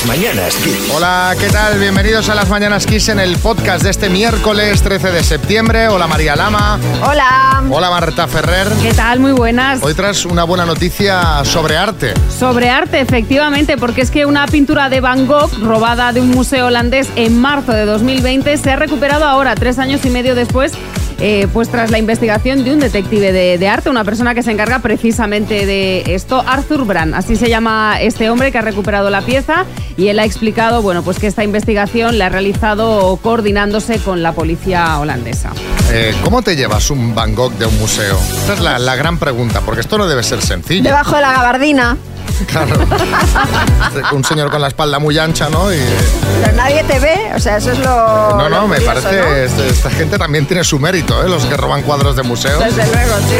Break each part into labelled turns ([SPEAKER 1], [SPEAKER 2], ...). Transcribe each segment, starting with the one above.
[SPEAKER 1] Las mañanas Kiss.
[SPEAKER 2] Hola, ¿qué tal? Bienvenidos a las Mañanas Kiss en el podcast de este miércoles 13 de septiembre. Hola María Lama.
[SPEAKER 3] Hola.
[SPEAKER 2] Hola Marta Ferrer.
[SPEAKER 3] ¿Qué tal? Muy buenas.
[SPEAKER 2] Hoy tras una buena noticia sobre arte.
[SPEAKER 3] Sobre arte, efectivamente, porque es que una pintura de Van Gogh robada de un museo holandés en marzo de 2020 se ha recuperado ahora, tres años y medio después. Eh, pues tras la investigación de un detective de, de arte, una persona que se encarga precisamente de esto, Arthur Brand, así se llama este hombre que ha recuperado la pieza y él ha explicado, bueno, pues que esta investigación la ha realizado coordinándose con la policía holandesa.
[SPEAKER 2] Eh, ¿Cómo te llevas un Van Gogh de un museo? Esta es la, la gran pregunta, porque esto no debe ser sencillo.
[SPEAKER 4] Debajo de la gabardina.
[SPEAKER 2] Claro. un señor con la espalda muy ancha, ¿no? Y,
[SPEAKER 4] Pero nadie te ve, o sea, eso es lo.
[SPEAKER 2] no,
[SPEAKER 4] lo
[SPEAKER 2] no, me
[SPEAKER 4] curioso,
[SPEAKER 2] parece.
[SPEAKER 4] ¿no?
[SPEAKER 2] Esta gente también tiene su mérito, ¿eh? Los que roban cuadros de museos.
[SPEAKER 4] Desde luego, sí.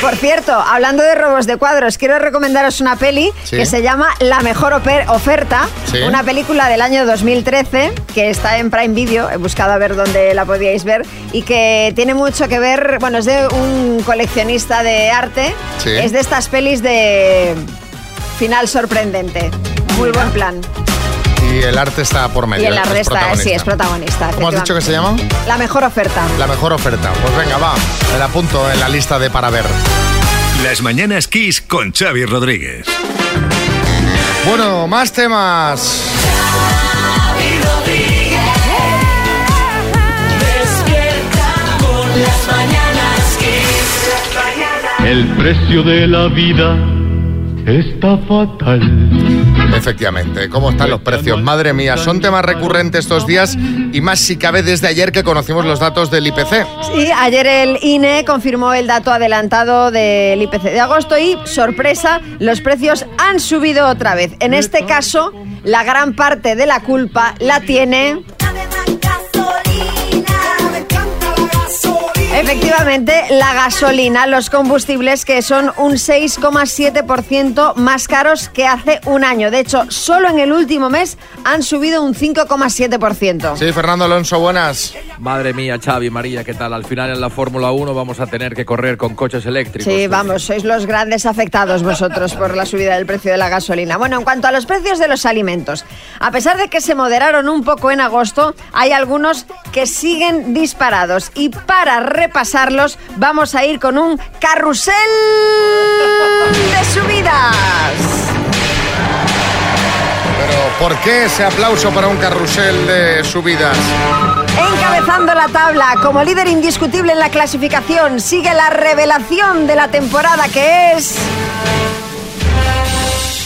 [SPEAKER 4] Por cierto, hablando de robos de cuadros, quiero recomendaros una peli
[SPEAKER 2] Sí.
[SPEAKER 4] que se llama La mejor oferta,
[SPEAKER 2] Sí.
[SPEAKER 4] una película del año 2013 que está en Prime Video, he buscado a ver dónde la podíais ver y que tiene mucho que ver, bueno, es de un coleccionista de arte,
[SPEAKER 2] Sí.
[SPEAKER 4] es de estas pelis de final sorprendente, muy buen plan.
[SPEAKER 2] Y el arte está por medio.
[SPEAKER 4] Y el
[SPEAKER 2] es
[SPEAKER 4] arte está, sí, es protagonista.
[SPEAKER 2] ¿Cómo has dicho que se llama?
[SPEAKER 4] La mejor oferta.
[SPEAKER 2] La mejor oferta. Pues venga, va. Me la apunto en la lista de para ver.
[SPEAKER 5] Las mañanas Kiss con Xavi Rodríguez.
[SPEAKER 2] Bueno, más temas.
[SPEAKER 1] Xavi Rodríguez. Despierta con las mañanas Kiss.
[SPEAKER 6] El precio de la vida está fatal.
[SPEAKER 2] Efectivamente, ¿cómo están los precios? Madre mía, son temas recurrentes estos días y más si cabe desde ayer que conocimos los datos del IPC.
[SPEAKER 4] Sí, ayer el INE confirmó el dato adelantado del IPC de agosto y, sorpresa, los precios han subido otra vez. En este caso, la gran parte de la culpa la tiene... Efectivamente, la gasolina, los combustibles que son un 6,7% más caros que hace un año. De hecho, solo en el último mes han subido un 5,7%.
[SPEAKER 2] Sí, Fernando Alonso, buenas.
[SPEAKER 7] Madre mía, Xavi, María, ¿qué tal? Al final en la Fórmula 1 vamos a tener que correr con coches eléctricos.
[SPEAKER 4] Sí, vamos, sois los grandes afectados vosotros por la subida del precio de la gasolina. Bueno, en cuanto a los precios de los alimentos, a pesar de que se moderaron un poco en agosto, hay algunos que siguen disparados y para repasarlos vamos a ir con un carrusel de subidas.
[SPEAKER 2] Pero ¿por qué ese aplauso para un carrusel de subidas?
[SPEAKER 4] Encabezando la tabla, como líder indiscutible en la clasificación, sigue la revelación de la temporada que es...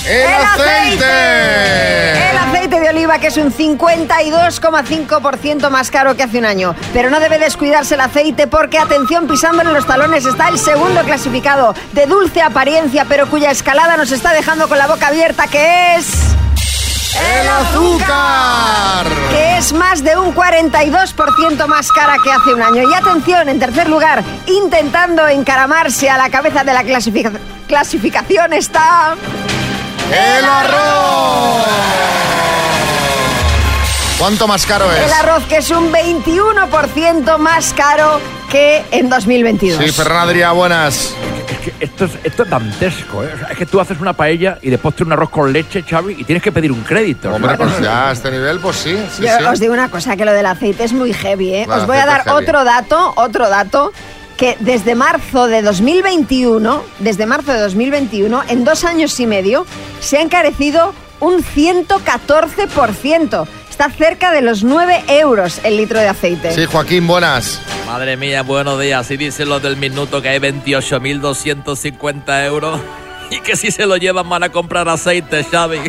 [SPEAKER 2] ¡El, aceite!
[SPEAKER 4] El oliva que es un 52,5% más caro que hace un año. Pero no debe descuidarse el aceite porque, atención, pisándole los talones está el segundo clasificado de dulce apariencia pero cuya escalada nos está dejando con la boca abierta que es...
[SPEAKER 2] ¡El azúcar!
[SPEAKER 4] que es más de un 42% más cara que hace un año. Y atención, en tercer lugar, intentando encaramarse a la cabeza de la clasifica- clasificación está...
[SPEAKER 2] ¡El arroz! ¿Cuánto más caro es?
[SPEAKER 4] El arroz, que es un 21% más caro que en 2022.
[SPEAKER 2] Sí, Ferran Adrià, buenas.
[SPEAKER 7] Es que esto es, esto es dantesco, ¿eh? O sea, es que tú haces una paella y después tienes un arroz con leche, Xavi, y tienes que pedir un crédito.
[SPEAKER 2] Hombre,
[SPEAKER 7] ¿sabes?
[SPEAKER 2] pues ya a este nivel, pues sí, sí,
[SPEAKER 4] Yo
[SPEAKER 2] sí.
[SPEAKER 4] os digo una cosa, que lo del aceite es muy heavy, ¿eh? Os voy a dar otro dato, otro dato, que desde marzo de 2021, desde marzo de 2021, en dos años y medio, se ha encarecido un 114%. Está cerca de los 9 euros el litro de aceite.
[SPEAKER 2] Sí, Joaquín, buenas.
[SPEAKER 7] Madre mía, buenos días. Y dicen los del minuto que hay 28.250 euros y que si se lo llevan van a comprar aceite, Xavi.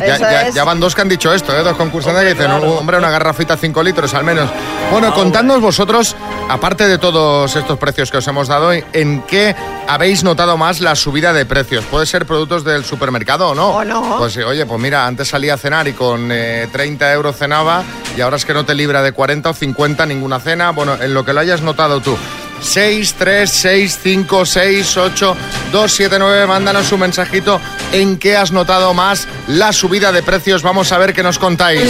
[SPEAKER 2] Ya, van dos que han dicho esto, ¿eh? dos concursantes que dicen,
[SPEAKER 7] claro.
[SPEAKER 2] hombre, una garrafita 5 litros al menos. Bueno, contadnos vosotros, aparte de todos estos precios que os hemos dado, ¿en qué habéis notado más la subida de precios? ¿Puede ser productos del supermercado o no?
[SPEAKER 4] O no.
[SPEAKER 2] Pues sí, oye, pues mira, antes salía a cenar y con eh, 30 euros cenaba y ahora es que no te libra de 40 o 50 ninguna cena. Bueno, en lo que lo hayas notado tú. 636568279. Mándanos un mensajito en qué has notado más la subida de precios. Vamos a ver qué nos contáis.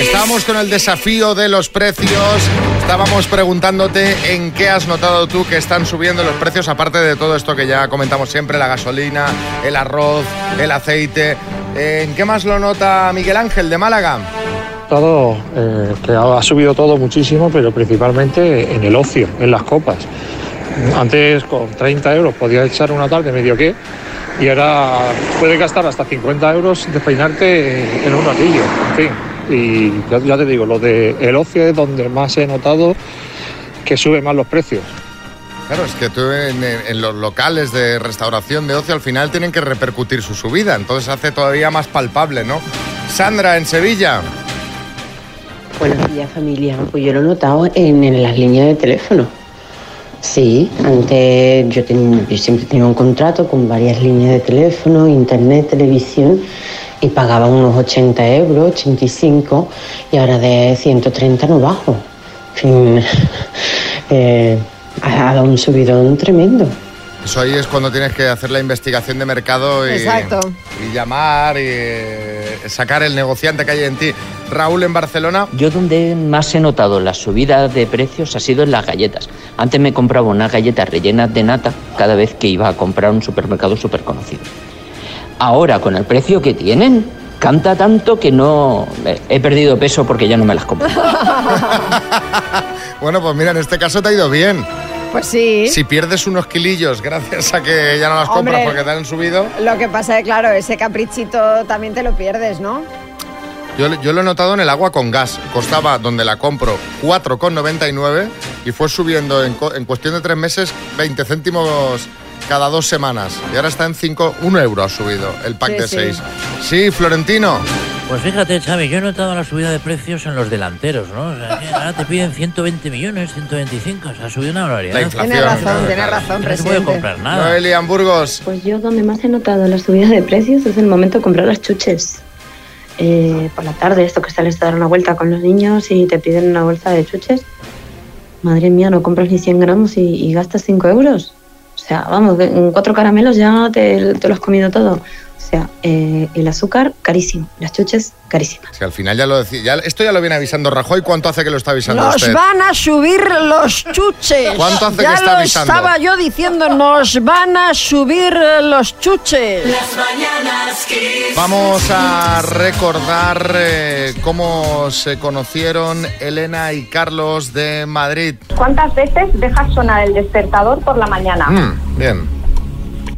[SPEAKER 2] Estábamos con el desafío de los precios. Estábamos preguntándote en qué has notado tú que están subiendo los precios, aparte de todo esto que ya comentamos siempre, la gasolina, el arroz, el aceite. ¿En qué más lo nota Miguel Ángel de Málaga?
[SPEAKER 8] Todo, eh, que ha subido todo muchísimo, pero principalmente en el ocio, en las copas. Antes con 30 euros podías echar una tarde medio que y ahora puedes gastar hasta 50 euros despeinarte en un ratillo. En fin, y ya, ya te digo, lo de el ocio es donde más he notado que sube más los precios.
[SPEAKER 2] Claro, es que tú en, en los locales de restauración de ocio al final tienen que repercutir su subida, entonces hace todavía más palpable, ¿no? Sandra, en Sevilla.
[SPEAKER 9] Buenos días familia. Pues yo lo he notado en, en las líneas de teléfono. Sí, antes yo, ten- yo siempre tenía un contrato con varias líneas de teléfono, internet, televisión y pagaba unos 80 euros, 85 y ahora de 130 no bajo. En fin, eh, ha dado un subidón tremendo.
[SPEAKER 2] Eso ahí es cuando tienes que hacer la investigación de mercado y,
[SPEAKER 4] Exacto.
[SPEAKER 2] y llamar y eh, sacar el negociante que hay en ti. Raúl en Barcelona.
[SPEAKER 10] Yo donde más he notado la subida de precios ha sido en las galletas. Antes me compraba unas galletas rellenas de nata cada vez que iba a comprar un supermercado súper conocido. Ahora, con el precio que tienen, canta tanto que no... eh, He perdido peso porque ya no me las compro.
[SPEAKER 2] Bueno, pues mira, en este caso te ha ido bien.
[SPEAKER 4] Pues sí.
[SPEAKER 2] Si pierdes unos kilillos gracias a que ya no las compras porque te han subido.
[SPEAKER 4] Lo que pasa es, claro, ese caprichito también te lo pierdes, ¿no?
[SPEAKER 2] Yo, yo lo he notado en el agua con gas. Costaba, donde la compro, 4,99 y fue subiendo en, cuestión de tres meses 20 céntimos cada dos semanas. Y ahora está en 5, 1 euro ha subido el pack
[SPEAKER 11] Sí,
[SPEAKER 2] de
[SPEAKER 11] sí.
[SPEAKER 2] 6. Sí, Florentino.
[SPEAKER 11] Pues fíjate, Xavi, yo he notado la subida de precios en los delanteros, ¿no? O sea, que ahora te piden 120 millones, 125, o sea, ha subido una barbaridad.
[SPEAKER 2] La inflación. Tienes razón,
[SPEAKER 4] tienes razón,
[SPEAKER 11] No se puede comprar nada.
[SPEAKER 2] Noelia Burgos.
[SPEAKER 12] Pues yo donde más he notado la subida de precios es el momento de comprar las chuches. Eh, por la tarde, esto que sales a dar una vuelta con los niños y te piden una bolsa de chuches. Madre mía, no compras ni 100 gramos y, y gastas 5 euros. O sea, vamos, en cuatro caramelos ya te, te lo has comido todo. O sea, eh, el azúcar carísimo, las chuches carísimas.
[SPEAKER 2] Si al final ya lo decía, ya, esto ya lo viene avisando Rajoy. ¿Cuánto hace que lo está avisando
[SPEAKER 4] Nos
[SPEAKER 2] usted?
[SPEAKER 4] van a subir los chuches.
[SPEAKER 2] ¿Cuánto hace
[SPEAKER 4] ya
[SPEAKER 2] que está
[SPEAKER 4] lo
[SPEAKER 2] avisando?
[SPEAKER 4] estaba yo diciendo, nos van a subir los chuches.
[SPEAKER 1] Las mañanas Kiss.
[SPEAKER 2] Vamos a recordar eh, cómo se conocieron Elena y Carlos de Madrid.
[SPEAKER 13] ¿Cuántas veces dejas sonar el despertador por la mañana?
[SPEAKER 2] Mm, bien.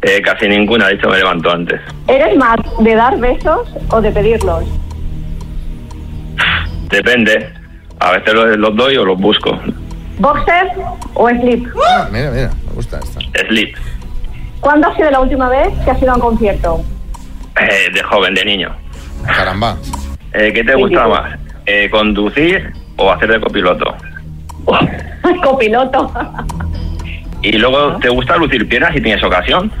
[SPEAKER 14] Eh, casi ninguna, de hecho me levanto antes.
[SPEAKER 13] ¿Eres más de dar besos o de pedirlos?
[SPEAKER 14] Depende. A veces los, los doy o los busco.
[SPEAKER 13] ¿Boxer o slip?
[SPEAKER 2] Ah, mira, mira, me gusta esta.
[SPEAKER 14] Slip.
[SPEAKER 13] ¿Cuándo ha sido la última vez que has ido a un concierto?
[SPEAKER 14] Eh, de joven, de niño.
[SPEAKER 2] Caramba.
[SPEAKER 14] Eh, ¿Qué te gusta más? Eh, ¿Conducir o hacer de copiloto?
[SPEAKER 13] Copiloto.
[SPEAKER 14] ¿Y luego te gusta lucir piernas si tienes ocasión?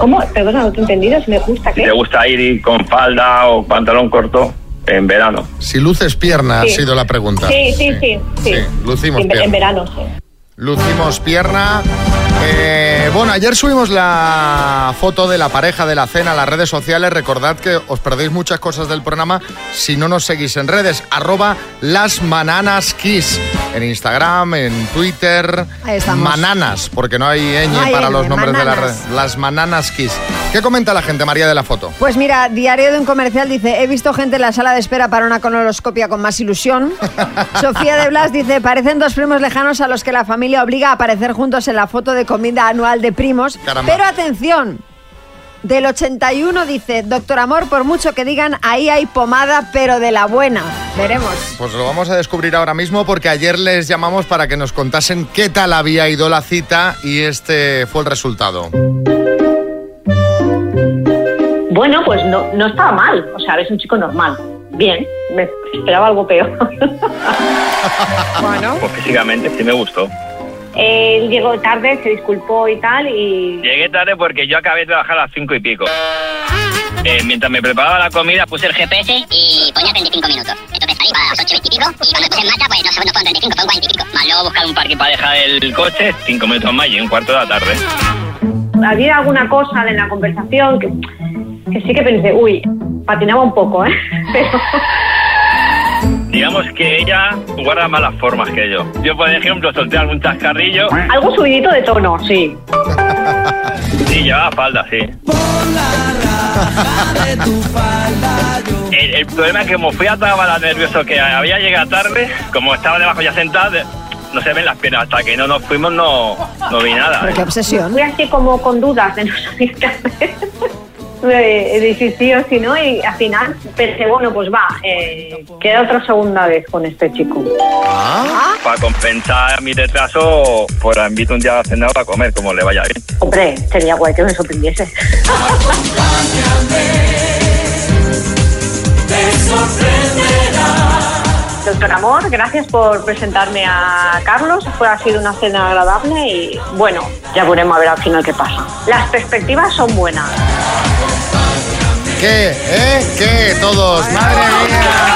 [SPEAKER 13] ¿Cómo? Perdona, no te he entendido. Si me gusta,
[SPEAKER 14] Si
[SPEAKER 13] ¿qué?
[SPEAKER 14] te gusta ir con falda o pantalón corto en verano.
[SPEAKER 2] Si luces pierna
[SPEAKER 13] Sí.
[SPEAKER 2] ha sido la pregunta.
[SPEAKER 13] Sí, sí, sí. sí.
[SPEAKER 2] lucimos
[SPEAKER 13] en,
[SPEAKER 2] pierna.
[SPEAKER 13] en verano, sí.
[SPEAKER 2] Lucimos pierna. Eh, bueno, ayer subimos la foto de la pareja de la cena a las redes sociales. Recordad que os perdéis muchas cosas del programa si no nos seguís en redes. Arroba las mananas kiss. En Instagram, en Twitter.
[SPEAKER 4] Ahí estamos.
[SPEAKER 2] Mananas, porque no hay ñ
[SPEAKER 4] No hay
[SPEAKER 2] para
[SPEAKER 4] ñ,
[SPEAKER 2] los nombres de las redes. Las mananas kiss. ¿Qué comenta la gente, María, de la foto?
[SPEAKER 4] Pues mira, Diario de un Comercial dice, he visto gente en la sala de espera para una colonoscopia con más ilusión. Sofía de Blas dice, parecen dos primos lejanos a los que la familia obliga a aparecer juntos en la foto de comida anual de primos.
[SPEAKER 2] Caramba.
[SPEAKER 4] Pero atención, del 81 dice, doctor Amor, por mucho que digan, ahí hay pomada, pero de la buena. Veremos.
[SPEAKER 2] Pues lo vamos a descubrir ahora mismo porque ayer les llamamos para que nos contasen qué tal había ido la cita y este fue el resultado.
[SPEAKER 13] Bueno, pues no, no estaba mal. O sea, eres un chico normal. Bien, me esperaba algo peor.
[SPEAKER 4] bueno.
[SPEAKER 14] Pues físicamente sí me gustó.
[SPEAKER 13] Él llegó tarde, se disculpó y tal, y
[SPEAKER 14] Llegué tarde porque yo acabé de trabajar a las cinco y pico. eh, mientras me preparaba la comida puse el GPS
[SPEAKER 15] y ponía 35 minutos. Entonces salí a las 8 y 20 y pico y cuando puse en marcha, pues no, no fueron 35, fueron 40 y pico.
[SPEAKER 14] más luego buscar un parque para dejar el coche, cinco minutos más y un cuarto de la tarde.
[SPEAKER 13] Había alguna cosa en la conversación que, que sí que pensé, uy, patinaba un poco, ¿eh? Pero
[SPEAKER 14] Digamos que ella guarda malas formas que yo. Yo, por ejemplo, solté algún chascarrillo
[SPEAKER 13] algo subidito de tono, sí.
[SPEAKER 14] y llevaba falda, sí. El, el problema es que como fui a trabajar nervioso que había llegado tarde, como estaba debajo ya sentada, no se ven las piernas. Hasta que no nos fuimos no, no vi nada.
[SPEAKER 4] Pero qué obsesión.
[SPEAKER 13] Fui así como con dudas de no saber qué de si sí o si no, y al final pensé, bueno, pues va, eh, queda otra segunda vez con este chico.
[SPEAKER 14] Para compensar mi retraso, pues la invito un día a cenar para comer, como le vaya bien.
[SPEAKER 13] Hombre, sería guay que me sorprendiese. Doctor Amor, gracias por presentarme a Carlos. Fue, ha sido una cena agradable y bueno, ya veremos a ver al final qué pasa. Las perspectivas son buenas.
[SPEAKER 2] ¿Qué? ¿Eh? ¿Qué? Todos. Madre mía.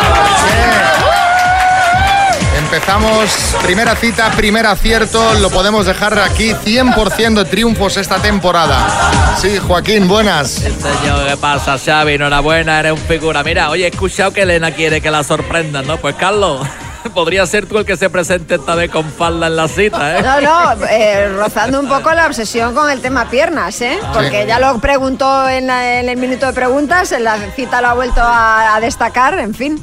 [SPEAKER 2] Empezamos, primera cita, primer acierto, lo podemos dejar aquí 100% de triunfos esta temporada. Sí, Joaquín, buenas.
[SPEAKER 11] Señor, ¿qué pasa, Xavi? Enhorabuena, eres un figura. Mira, oye, he escuchado que Elena quiere que la sorprendan, ¿no? Pues, Carlos, podría ser tú el que se presente esta vez con falda en la cita, ¿eh?
[SPEAKER 4] No, no, eh, rozando un poco la obsesión con el tema piernas, ¿eh? Porque ya lo preguntó en, la- en el minuto de preguntas, en la cita lo ha vuelto a, a destacar, en fin.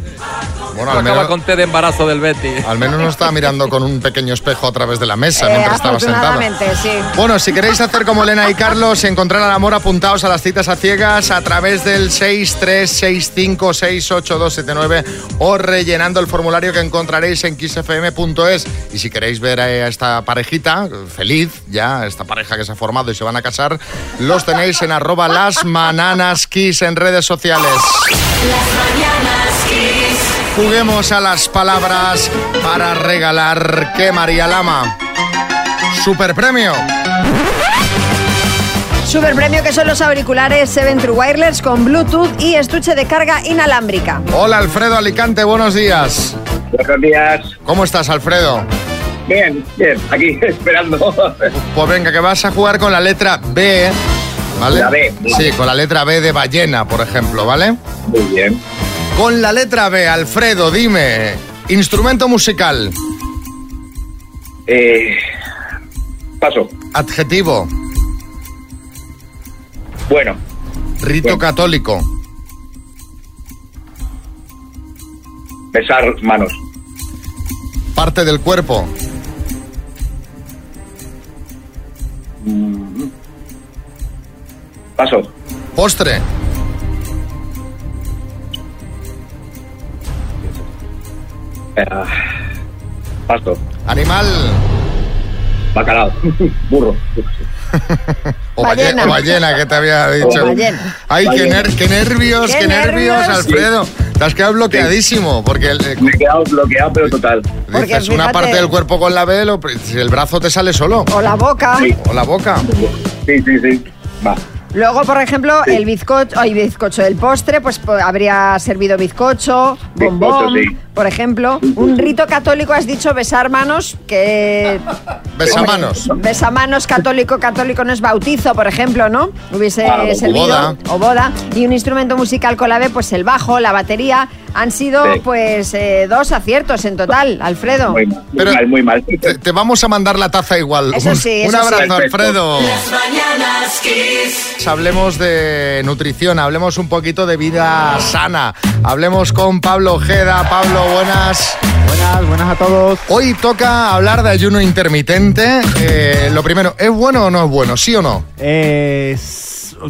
[SPEAKER 2] Bueno,
[SPEAKER 11] Acaba
[SPEAKER 2] al menos,
[SPEAKER 11] con té de embarazo del Betty.
[SPEAKER 2] al menos no estaba mirando con un pequeño espejo a través de la mesa
[SPEAKER 4] Eh,
[SPEAKER 2] mientras estaba sentado.
[SPEAKER 4] sí.
[SPEAKER 2] Bueno, si queréis hacer como Elena y Carlos, encontrar al amor, apuntaos a las citas a ciegas a través del 636568279 o rellenando el formulario que encontraréis en kissfm.es. Y si queréis ver a esta parejita, feliz ya, esta pareja que se ha formado y se van a casar, los tenéis en arroba las mananas kiss en redes sociales. Juguemos a las palabras para regalar que María Lama. Super premio.
[SPEAKER 4] Super premio que son los auriculares Seven True Wireless con Bluetooth y estuche de carga inalámbrica.
[SPEAKER 2] Hola Alfredo Alicante, buenos días.
[SPEAKER 14] Buenos días.
[SPEAKER 2] ¿Cómo estás Alfredo?
[SPEAKER 14] Bien, bien, aquí esperando.
[SPEAKER 2] Pues venga, que vas a jugar con la letra B, ¿vale?
[SPEAKER 14] La B.
[SPEAKER 2] Sí, con la letra B de ballena, por ejemplo, ¿vale?
[SPEAKER 14] Muy bien.
[SPEAKER 2] Con la letra B, Alfredo, dime, instrumento musical,
[SPEAKER 14] Eh, paso.
[SPEAKER 2] adjetivo,
[SPEAKER 14] Bueno,
[SPEAKER 2] rito católico,
[SPEAKER 14] besar manos.
[SPEAKER 2] parte del cuerpo,
[SPEAKER 14] Paso.
[SPEAKER 2] postre,
[SPEAKER 14] Eh, paso.
[SPEAKER 2] animal
[SPEAKER 14] Bacalao. Burro.
[SPEAKER 2] o ballena,
[SPEAKER 4] Ballena.
[SPEAKER 2] o ballena que te había dicho.
[SPEAKER 4] Ballena.
[SPEAKER 2] Ay, qué, ner- qué nervios, qué,
[SPEAKER 4] Qué
[SPEAKER 2] nervios,
[SPEAKER 4] nervios.
[SPEAKER 2] Alfredo. Te has quedado bloqueadísimo, porque el- eh,
[SPEAKER 14] Me he quedado bloqueado, pero total.
[SPEAKER 4] Porque
[SPEAKER 2] dices una parte del cuerpo con la B, lo- si el brazo te sale solo.
[SPEAKER 4] O la boca.
[SPEAKER 14] Sí.
[SPEAKER 2] O la boca.
[SPEAKER 14] Sí, sí, sí. Va.
[SPEAKER 4] Luego, por ejemplo, el bizcocho, ay, bizcocho, el postre, pues habría servido bizcocho, bombón,
[SPEAKER 14] sí.
[SPEAKER 4] Por ejemplo. Un rito católico, has dicho besar manos, que...
[SPEAKER 2] Besamanos.
[SPEAKER 4] Besamanos católico, católico no es bautizo, por ejemplo, ¿no? Hubiese
[SPEAKER 14] Ah, o
[SPEAKER 4] servido.
[SPEAKER 2] boda.
[SPEAKER 4] O boda. Y un instrumento musical con la B, pues el bajo, la batería. Han sido,
[SPEAKER 14] Sí.
[SPEAKER 4] pues, eh, dos aciertos en total, Alfredo.
[SPEAKER 14] Muy mal, muy
[SPEAKER 2] Pero-
[SPEAKER 14] mal, muy mal.
[SPEAKER 2] Te, te vamos a mandar la taza igual.
[SPEAKER 4] Eso
[SPEAKER 2] Un-
[SPEAKER 4] sí,
[SPEAKER 2] Un
[SPEAKER 4] eso
[SPEAKER 2] abrazo. Alfredo.
[SPEAKER 1] Las mañanas Kiss.
[SPEAKER 2] Hablemos de nutrición, hablemos un poquito de vida sana. Hablemos con Pablo Ojeda. Pablo, buenas.
[SPEAKER 16] Buenas, buenas a todos.
[SPEAKER 2] Hoy toca hablar de ayuno intermitente. Eh, lo primero, ¿es bueno o no es bueno? ¿Sí o no?
[SPEAKER 16] Eh,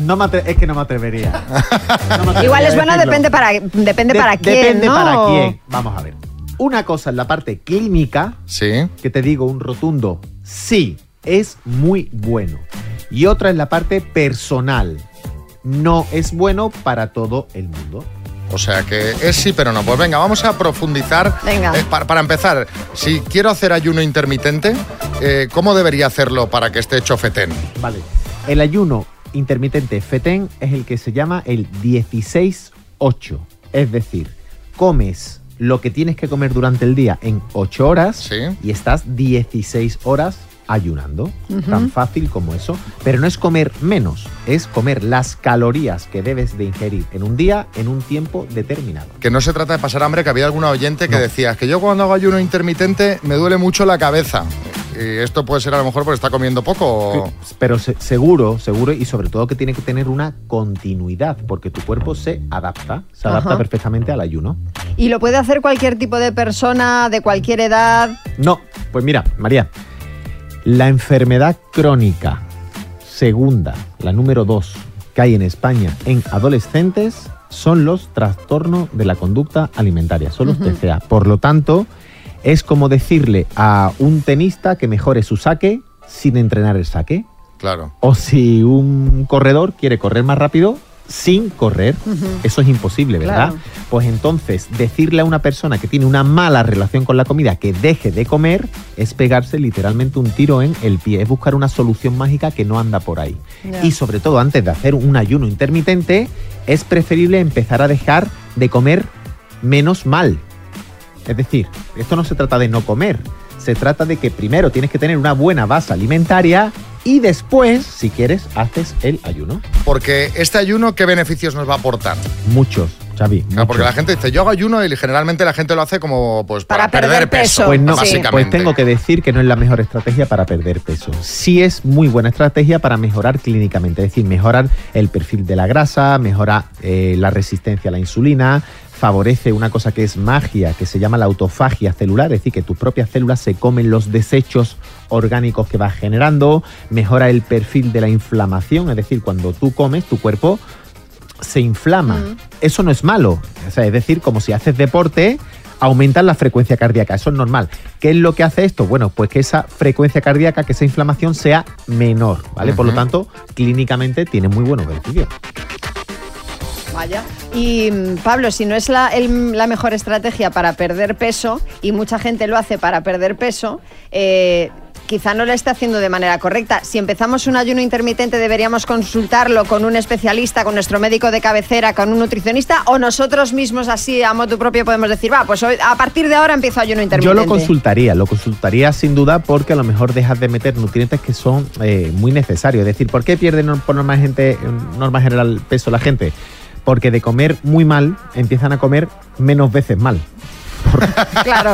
[SPEAKER 16] no me atre- es que no me atrevería. No me atrevería
[SPEAKER 4] Igual es bueno, depende para, depende
[SPEAKER 16] De-
[SPEAKER 4] para quién,
[SPEAKER 16] Depende
[SPEAKER 4] ¿no?
[SPEAKER 16] para quién. Vamos a ver. Una cosa en la parte clínica,
[SPEAKER 2] Sí.
[SPEAKER 16] que te digo un rotundo sí, es muy bueno. Y otra en la parte personal. No es bueno para todo el mundo.
[SPEAKER 2] O sea que es sí, pero no. Pues venga, vamos a profundizar.
[SPEAKER 4] Venga.
[SPEAKER 2] Eh, pa- para empezar, si quiero hacer ayuno intermitente, eh, ¿cómo debería hacerlo para que esté hecho fetén?
[SPEAKER 16] Vale. El ayuno intermitente FETEN es el que se llama el 16-8. Es decir, comes lo que tienes que comer durante el día en 8 horas y estás 16 horas ayunando. Tan fácil como eso. Pero no es comer menos, es comer las calorías que debes de ingerir en un día en un tiempo determinado.
[SPEAKER 2] Que no se trata de pasar hambre, que había alguna oyente que decía que yo cuando hago ayuno intermitente me duele mucho la cabeza. Y esto puede ser a lo mejor porque está comiendo poco. o-
[SPEAKER 16] Pero se- seguro, seguro, y sobre todo que tiene que tener una continuidad, porque tu cuerpo se adapta, se adapta
[SPEAKER 4] Ajá.
[SPEAKER 16] perfectamente al ayuno.
[SPEAKER 4] ¿Y lo puede hacer cualquier tipo de persona, de cualquier edad?
[SPEAKER 16] No, pues mira, María, la enfermedad crónica segunda, la número dos, que hay en España en adolescentes son los trastornos de la conducta alimentaria, son los. TCA. Por lo tanto, es como decirle a un tenista que mejore su saque sin entrenar el saque.
[SPEAKER 2] Claro.
[SPEAKER 16] O si un corredor quiere correr más rápido sin correr, eso es imposible, ¿verdad?
[SPEAKER 17] Claro.
[SPEAKER 16] Pues entonces, decirle a una persona que tiene una mala relación con la comida que deje de comer es pegarse literalmente un tiro en el pie, es buscar una solución mágica que no anda por ahí. Y sobre todo, antes de hacer un ayuno intermitente, es preferible empezar a dejar de comer menos mal. Es decir, esto no se trata de no comer, se trata de que primero tienes que tener una buena base alimentaria y después, si quieres, haces el ayuno.
[SPEAKER 2] Porque este ayuno, ¿qué beneficios nos va a aportar?
[SPEAKER 16] Muchos, Xavi.
[SPEAKER 2] Claro, porque la gente dice, yo hago ayuno y generalmente la gente lo hace como pues para, perder, peso.
[SPEAKER 16] Pues no,
[SPEAKER 2] básicamente.
[SPEAKER 16] pues tengo que decir que no es la mejor estrategia para perder peso. Sí es muy buena estrategia para mejorar clínicamente, es decir, mejorar el perfil de la grasa, mejora eh, la resistencia a la insulina, favorece una cosa que es magia, que se llama la autofagia celular, es decir, que tus propias células se comen los desechos orgánicos que vas generando, mejora el perfil de la inflamación, es decir, cuando tú comes, tu cuerpo se inflama. Eso no es malo. O sea, es decir, como si haces deporte, aumentas la frecuencia cardíaca. Eso es normal. ¿Qué es lo que hace esto? Bueno, pues que esa frecuencia cardíaca, que esa inflamación sea menor, ¿vale? Por lo tanto, clínicamente tiene muy buenos beneficios.
[SPEAKER 4] Vaya. Y mm, Pablo, si no es la, el- la mejor estrategia para perder peso, y mucha gente lo hace para perder peso, eh, quizá no lo esté haciendo de manera correcta. Si empezamos un ayuno intermitente, deberíamos consultarlo con un especialista, con nuestro médico de cabecera, con un nutricionista, o nosotros mismos así a modo propio podemos decir, va, pues hoy, a partir de ahora empiezo ayuno
[SPEAKER 16] Yo
[SPEAKER 4] intermitente.
[SPEAKER 16] lo consultaría, lo consultaría sin duda porque a lo mejor dejas de meter nutrientes que son eh, muy necesarios. Es decir, ¿por qué pierde por norma, gente, norma general peso la gente? Porque de comer muy mal empiezan a comer menos veces mal.
[SPEAKER 4] Claro.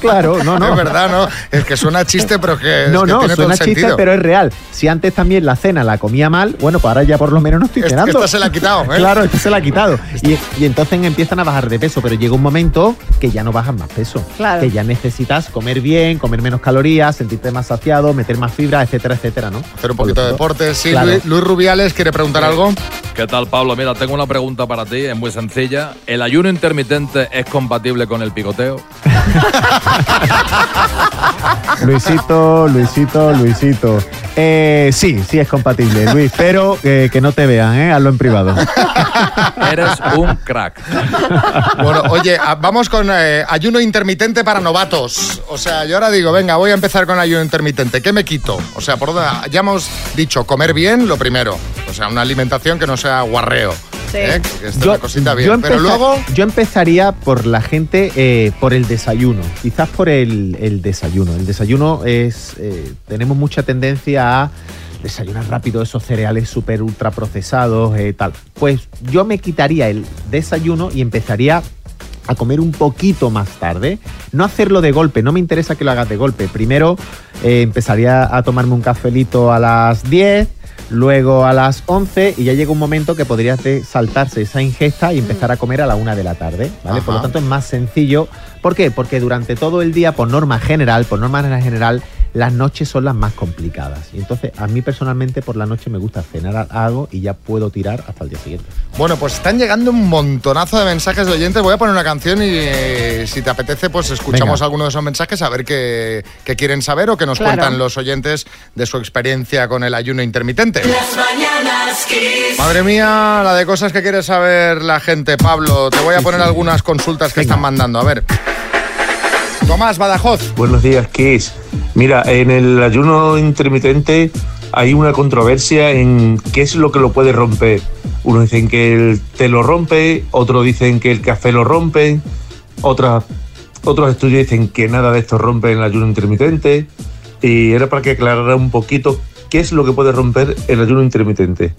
[SPEAKER 16] claro, no, no.
[SPEAKER 2] Es verdad, ¿no? Es que suena chiste, pero que, es
[SPEAKER 16] No,
[SPEAKER 2] que
[SPEAKER 16] no,
[SPEAKER 2] tiene
[SPEAKER 16] suena chiste,
[SPEAKER 2] sentido.
[SPEAKER 16] pero es real. Si antes también la cena la comía mal, bueno, pues ahora ya por lo menos no estoy cenando.
[SPEAKER 2] esta se la ha quitado, ¿eh?
[SPEAKER 16] Claro, esta se la ha quitado. Y, y entonces empiezan a bajar de peso, pero llega un momento que ya no bajas más peso.
[SPEAKER 4] Claro.
[SPEAKER 16] Que ya necesitas comer bien, comer menos calorías, sentirte más saciado, meter más fibra, etcétera, etcétera, ¿no?
[SPEAKER 2] Hacer un poquito de deporte. Sí,
[SPEAKER 16] Claro.
[SPEAKER 2] Luis, Luis Rubiales quiere preguntar algo.
[SPEAKER 11] ¿Qué tal, Pablo? Mira, tengo una pregunta para ti, es muy sencilla. ¿El ayuno intermitente es compatible con el picoteo?
[SPEAKER 16] Luisito, Luisito, Luisito. Eh, sí, sí es compatible, Luis, pero eh, que no te vean, ¿eh? Hazlo en privado.
[SPEAKER 11] Eres un crack.
[SPEAKER 2] Bueno, oye, a- vamos con eh, ayuno intermitente para novatos. O sea, yo ahora digo, venga, voy a empezar con ayuno intermitente. ¿Qué me quito? O sea, por ya hemos dicho, comer bien, lo primero. O sea, una alimentación que no sea guarreo. ¿Eh? Que esté una cosita bien.
[SPEAKER 16] yo
[SPEAKER 2] Pero luego,
[SPEAKER 16] yo empezaría por la gente, eh, por el desayuno. Quizás por el, el desayuno. El desayuno es. eh, tenemos mucha tendencia a desayunar rápido esos cereales súper ultra procesados, eh, tal. Pues yo me quitaría el desayuno y empezaría a comer un poquito más tarde. No hacerlo de golpe, no me interesa que lo hagas de golpe. Primero eh, empezaría a tomarme un cafelito a las 10, luego a las 11 y ya llega un momento que podrías saltarse esa ingesta y empezar a comer a la 1 de la tarde, ¿vale? Por lo tanto es más sencillo. ¿Por qué? Porque durante todo el día, por norma general, por norma general, las noches son las más complicadas. Y entonces a mí personalmente por la noche me gusta cenar algo y ya puedo tirar hasta el día siguiente.
[SPEAKER 2] bueno, pues están llegando un montonazo de mensajes de oyentes. Voy a poner una canción y eh, si te apetece, pues escuchamos
[SPEAKER 16] Venga.
[SPEAKER 2] alguno de esos mensajes a ver qué, qué quieren saber o qué nos
[SPEAKER 1] Claro.
[SPEAKER 2] cuentan los oyentes de su experiencia con el ayuno intermitente.
[SPEAKER 1] Las mañanas Kiss.
[SPEAKER 2] Madre mía, la de cosas que quiere saber la gente, Pablo. Te voy a poner algunas consultas que están mandando. A ver. Tomás Badajoz.
[SPEAKER 17] Buenos días, Kiss. Mira, en el ayuno intermitente hay una controversia en qué es lo que lo puede romper. Unos dicen que el té lo rompe, otros dicen que el café lo rompe, otras, otros estudios dicen que nada de esto rompe el ayuno intermitente. Y era para que aclarara un poquito qué es lo que puede romper el ayuno intermitente.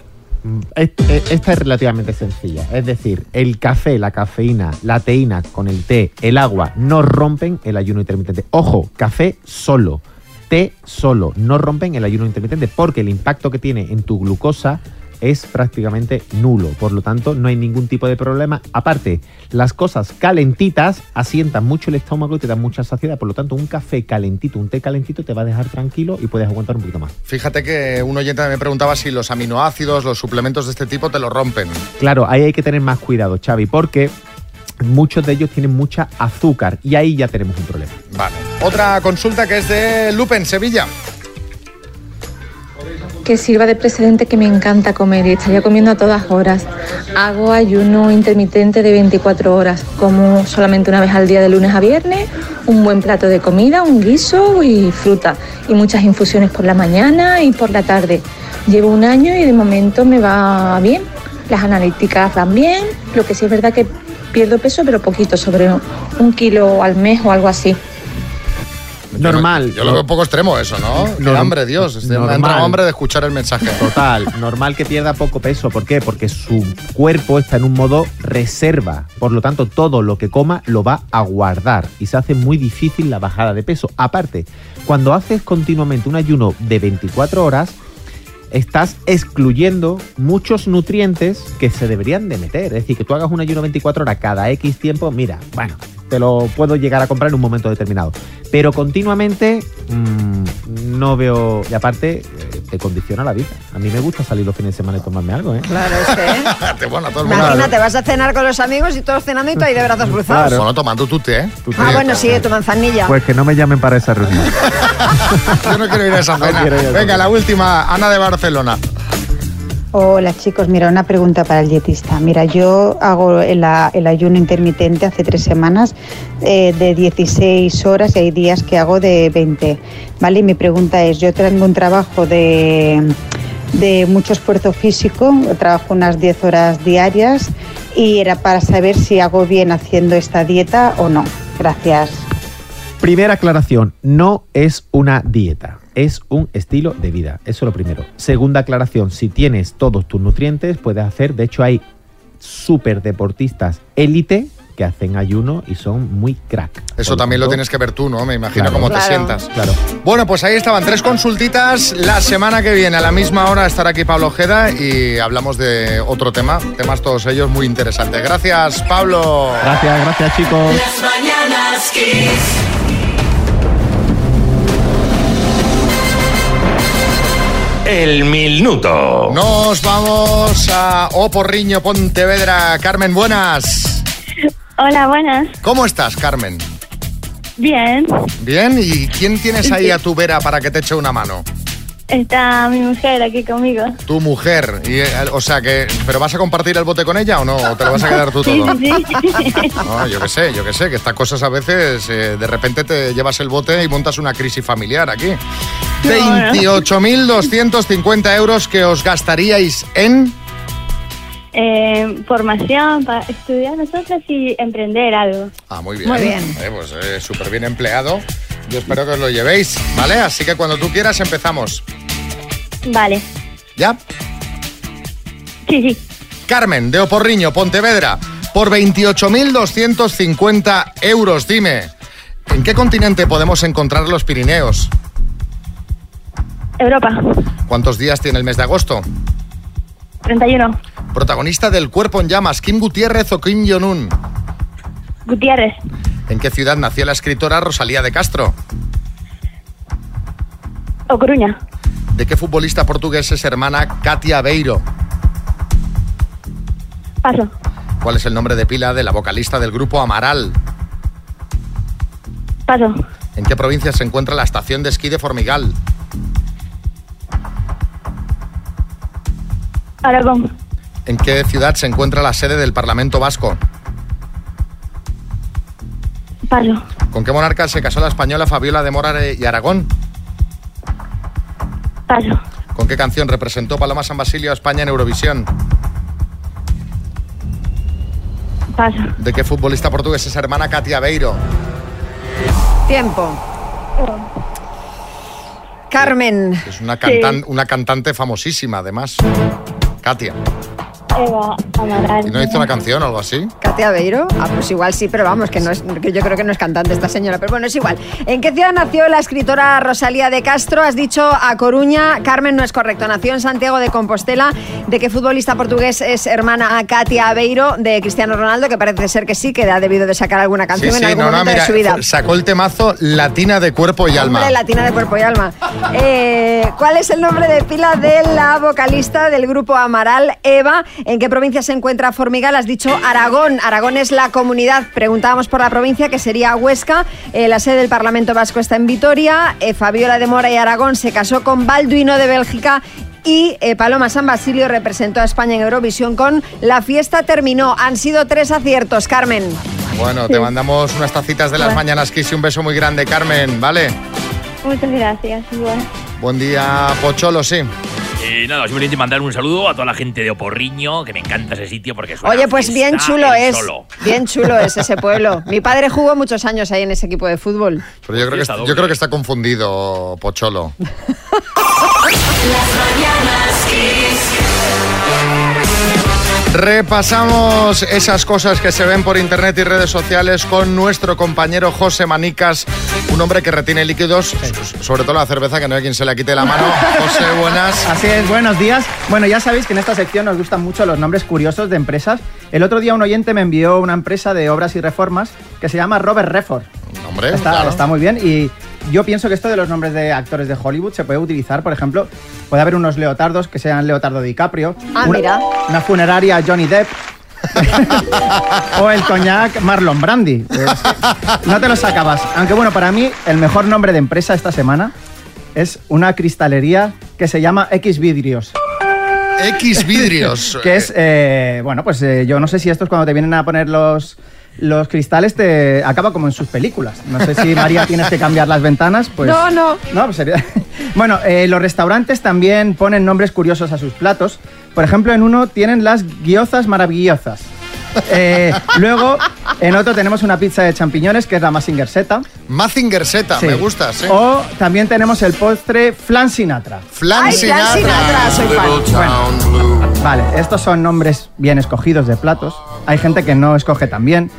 [SPEAKER 16] Est- Esta es relativamente sencilla. Es decir, el café, la cafeína, la teína con el té, el agua no rompen el ayuno intermitente. Ojo, café solo, té solo, no rompen el ayuno intermitente porque el impacto que tiene en tu glucosa es prácticamente nulo. Por lo tanto, no hay ningún tipo de problema. Aparte, las cosas calentitas asientan mucho el estómago y te dan mucha saciedad. Por lo tanto, un café calentito, un té calentito te va a dejar tranquilo y puedes aguantar un poquito más.
[SPEAKER 2] Fíjate que un oyente me preguntaba si los aminoácidos, los suplementos de este tipo te lo rompen.
[SPEAKER 16] Claro, ahí hay que tener más cuidado, Xavi, porque muchos de ellos tienen mucha azúcar y ahí ya tenemos un problema.
[SPEAKER 2] Vale. Otra consulta que es de Lupe en Sevilla.
[SPEAKER 18] Que sirva de precedente que me encanta comer y estaría comiendo a todas horas. Hago ayuno intermitente de 24 horas, como solamente una vez al día de lunes a viernes, un buen plato de comida, un guiso y fruta y muchas infusiones por la mañana y por la tarde. Llevo un año y de momento me va bien. Las analíticas van bien, lo que sí es verdad que pierdo peso, pero poquito, sobre un kilo al mes o algo así.
[SPEAKER 16] Normal.
[SPEAKER 2] Yo lo veo un poco extremo eso, ¿no?
[SPEAKER 16] Norm-
[SPEAKER 2] hambre, Dios. Este, Me ha
[SPEAKER 16] normal.
[SPEAKER 2] entrado hambre de escuchar el mensaje.
[SPEAKER 16] Total, normal que pierda poco peso. ¿Por qué? Porque su cuerpo está en un modo reserva. Por lo tanto, todo lo que coma lo va a guardar y se hace muy difícil la bajada de peso. Aparte, cuando haces continuamente un ayuno de 24 horas, estás excluyendo muchos nutrientes que se deberían de meter. Es decir, que tú hagas un ayuno 24 horas cada X tiempo, mira, bueno, te lo puedo llegar a comprar en un momento determinado. Pero continuamente mm, no veo... Y aparte, eh, te condiciona la vida. A mí me gusta salir los fines de semana y tomarme algo, ¿eh?
[SPEAKER 4] Claro, es que...
[SPEAKER 2] Te- bueno, todo el mundo-
[SPEAKER 4] Imagínate, vas a cenar con los amigos y todos cenando y tú ahí de brazos cruzados.
[SPEAKER 2] Bueno, tomando tu té. tu té.
[SPEAKER 4] Ah, bueno, sí, tu manzanilla.
[SPEAKER 16] Pues que no me llamen para esa reunión.
[SPEAKER 2] Yo no quiero ir a esa cena. Venga, la última, Ana de Barcelona.
[SPEAKER 19] Hola chicos, mira, una pregunta para el dietista. Mira, yo hago el, ayuno intermitente hace tres semanas eh, de 16 horas y hay días que hago de 20. ¿Vale? Y mi pregunta es, yo tengo un trabajo de, de mucho esfuerzo físico, trabajo unas 10 horas diarias y era para saber si hago bien haciendo esta dieta o no. Gracias.
[SPEAKER 16] Primera aclaración, no es una dieta, es un estilo de vida. Eso es lo primero. Segunda aclaración, si tienes todos tus nutrientes, puedes hacer, de hecho hay súper deportistas élite que hacen ayuno y son muy crack.
[SPEAKER 2] Eso también lo tienes que ver tú, ¿no? Me imagino
[SPEAKER 16] Claro.
[SPEAKER 2] cómo te sientas.
[SPEAKER 16] Claro.
[SPEAKER 2] Bueno, pues ahí estaban tres consultitas. La semana que viene, a la misma hora, estará aquí Pablo Ojeda y hablamos de otro tema. Temas todos ellos muy interesantes. Gracias, Pablo.
[SPEAKER 16] Gracias, gracias chicos.
[SPEAKER 1] Las mañanas Kiss.
[SPEAKER 5] El minuto.
[SPEAKER 2] Nos vamos a Oporriño, Pontevedra. Carmen, buenas.
[SPEAKER 20] Hola, buenas.
[SPEAKER 2] ¿Cómo estás, Carmen?
[SPEAKER 20] Bien.
[SPEAKER 2] Bien, ¿y quién tienes ahí a tu vera para que te eche una mano?
[SPEAKER 20] Está mi mujer aquí conmigo.
[SPEAKER 2] Tu mujer. Y, eh, o sea que, ¿pero vas a compartir el bote con ella o no? ¿O te lo vas a quedar tú
[SPEAKER 20] Sí,
[SPEAKER 2] todo?
[SPEAKER 20] sí, sí.
[SPEAKER 2] No, yo qué sé, yo qué sé, que estas cosas a veces eh, de repente te llevas el bote y montas una crisis familiar aquí. 28.250 euros que os gastaríais en...
[SPEAKER 20] Eh, formación para estudiar nosotros y emprender algo.
[SPEAKER 2] Ah, muy bien.
[SPEAKER 20] Muy bien.
[SPEAKER 2] Eh, pues eh, súper bien empleado. Yo espero que os lo llevéis, ¿vale? Así que cuando tú quieras empezamos.
[SPEAKER 20] Vale.
[SPEAKER 2] ¿Ya?
[SPEAKER 20] Sí, sí.
[SPEAKER 2] Carmen, de Oporriño, Pontevedra, por 28.250 euros. Dime, ¿en qué continente podemos encontrar los Pirineos?
[SPEAKER 20] Europa.
[SPEAKER 2] ¿Cuántos días tiene el mes de agosto?
[SPEAKER 20] 31.
[SPEAKER 2] Protagonista del Cuerpo en Llamas, Kim Gutiérrez o Kim Jong-un.
[SPEAKER 20] Gutiérrez.
[SPEAKER 2] ¿En qué ciudad nació la escritora Rosalía de Castro?
[SPEAKER 20] O Coruña.
[SPEAKER 2] ¿De qué futbolista portugués es hermana Katia Beiro?
[SPEAKER 20] Paso.
[SPEAKER 2] ¿Cuál es el nombre de pila de la vocalista del grupo Amaral?
[SPEAKER 20] Paso.
[SPEAKER 2] ¿En qué provincia se encuentra la estación de esquí de Formigal?
[SPEAKER 20] Aragón.
[SPEAKER 2] ¿En qué ciudad se encuentra la sede del Parlamento Vasco? ¿Con qué monarca se casó la española Fabiola de Mora y Aragón?
[SPEAKER 20] Paso.
[SPEAKER 2] ¿Con qué canción representó Paloma San Basilio a España en Eurovisión?
[SPEAKER 20] Paso.
[SPEAKER 2] ¿De qué futbolista portugués es hermana Katia Beiro?
[SPEAKER 4] Tiempo. Carmen.
[SPEAKER 2] Es una, cantan- una cantante famosísima, además. Katia.
[SPEAKER 20] Eva Amaral.
[SPEAKER 2] ¿Y no hizo una canción o algo así?
[SPEAKER 4] Katia Beiro. Ah, pues igual sí, pero vamos, que no es, que yo creo que no es cantante esta señora, pero bueno, es igual. ¿En qué ciudad nació la escritora Rosalía de Castro? Has dicho a Coruña. Carmen, no es correcto. Nació en Santiago de Compostela. ¿De qué futbolista portugués es hermana a Katia Beiro? De Cristiano Ronaldo, que parece ser que sí, que ha debido de sacar alguna
[SPEAKER 2] Sí,
[SPEAKER 4] canción en
[SPEAKER 2] sí,
[SPEAKER 4] algún
[SPEAKER 2] no, no,
[SPEAKER 4] momento
[SPEAKER 2] mira,
[SPEAKER 4] de su vida.
[SPEAKER 2] sacó el temazo Latina de cuerpo y alma.
[SPEAKER 4] Latina de cuerpo y alma. Eh, ¿Cuál es el nombre de pila de la vocalista del grupo Amaral, Eva? ¿En qué provincia se encuentra Formigal? Has dicho Aragón. Aragón es la comunidad. Preguntábamos por la provincia, que sería Huesca. Eh, la sede del Parlamento Vasco está en Vitoria. Eh, Fabiola de Mora y Aragón se casó con Balduino de Bélgica. Y eh, Paloma San Basilio representó a España en Eurovisión con La fiesta terminó. Han sido tres aciertos, Carmen.
[SPEAKER 2] Bueno, te mandamos unas tacitas de las
[SPEAKER 20] Bueno.
[SPEAKER 2] mañanas Kiss y un beso muy grande, Carmen, ¿vale?
[SPEAKER 20] Muchas gracias. Igual.
[SPEAKER 2] Buen día, Pocholo, sí.
[SPEAKER 11] Y nada, simplemente mandar un saludo a toda la gente de Oporriño, que me encanta ese sitio porque suena
[SPEAKER 4] Oye, pues bien chulo es.
[SPEAKER 11] solo.
[SPEAKER 4] Bien chulo es ese pueblo. Mi padre jugó muchos años ahí en ese equipo de fútbol.
[SPEAKER 2] Pero yo creo, que, está- yo creo que está confundido, Pocholo.
[SPEAKER 1] Las mañanas.
[SPEAKER 2] Repasamos esas cosas que se ven por internet y redes sociales con nuestro compañero José Manicas, un hombre que retiene líquidos, sobre todo la cerveza, que no hay quien se le quite la mano. José, buenas.
[SPEAKER 21] Así es, buenos días. Bueno, ya sabéis que en esta sección nos gustan mucho los nombres curiosos de empresas. El otro día un oyente me envió una empresa de obras y reformas que se llama Robert Redford.
[SPEAKER 2] Hombre,
[SPEAKER 21] Está,
[SPEAKER 2] claro.
[SPEAKER 21] está muy bien y yo pienso que esto de los nombres de actores de Hollywood se puede utilizar, por ejemplo, puede haber unos leotardos que sean Leotardo DiCaprio,
[SPEAKER 4] Ah,
[SPEAKER 21] una,
[SPEAKER 4] mira.
[SPEAKER 21] una funeraria Johnny Depp o el coñac Marlon Brandy. No te lo sacabas. Aunque bueno, para mí el mejor nombre de empresa esta semana es una cristalería que se llama X Vidrios.
[SPEAKER 2] X vidrios.
[SPEAKER 21] Que es, eh, bueno, pues eh, yo no sé si esto es cuando te vienen a poner los, los cristales, te acaba como en sus películas. No sé si María tienes que cambiar las ventanas, pues...
[SPEAKER 4] no, no.
[SPEAKER 21] No, pues sería... Bueno, eh, los restaurantes también ponen nombres curiosos a sus platos. Por ejemplo, en uno tienen las guiozas maravillosas. Eh, luego, en otro tenemos una pizza de champiñones, que es la Mazinger Z.
[SPEAKER 2] Mazinger Z,
[SPEAKER 21] Sí.
[SPEAKER 2] me gusta, sí.
[SPEAKER 21] O también tenemos el postre Flan Sinatra.
[SPEAKER 2] Flan
[SPEAKER 4] Ay, Flan Sinatra, soy fan.
[SPEAKER 21] Vale, estos son nombres bien escogidos de platos. Hay gente que no escoge tan bien.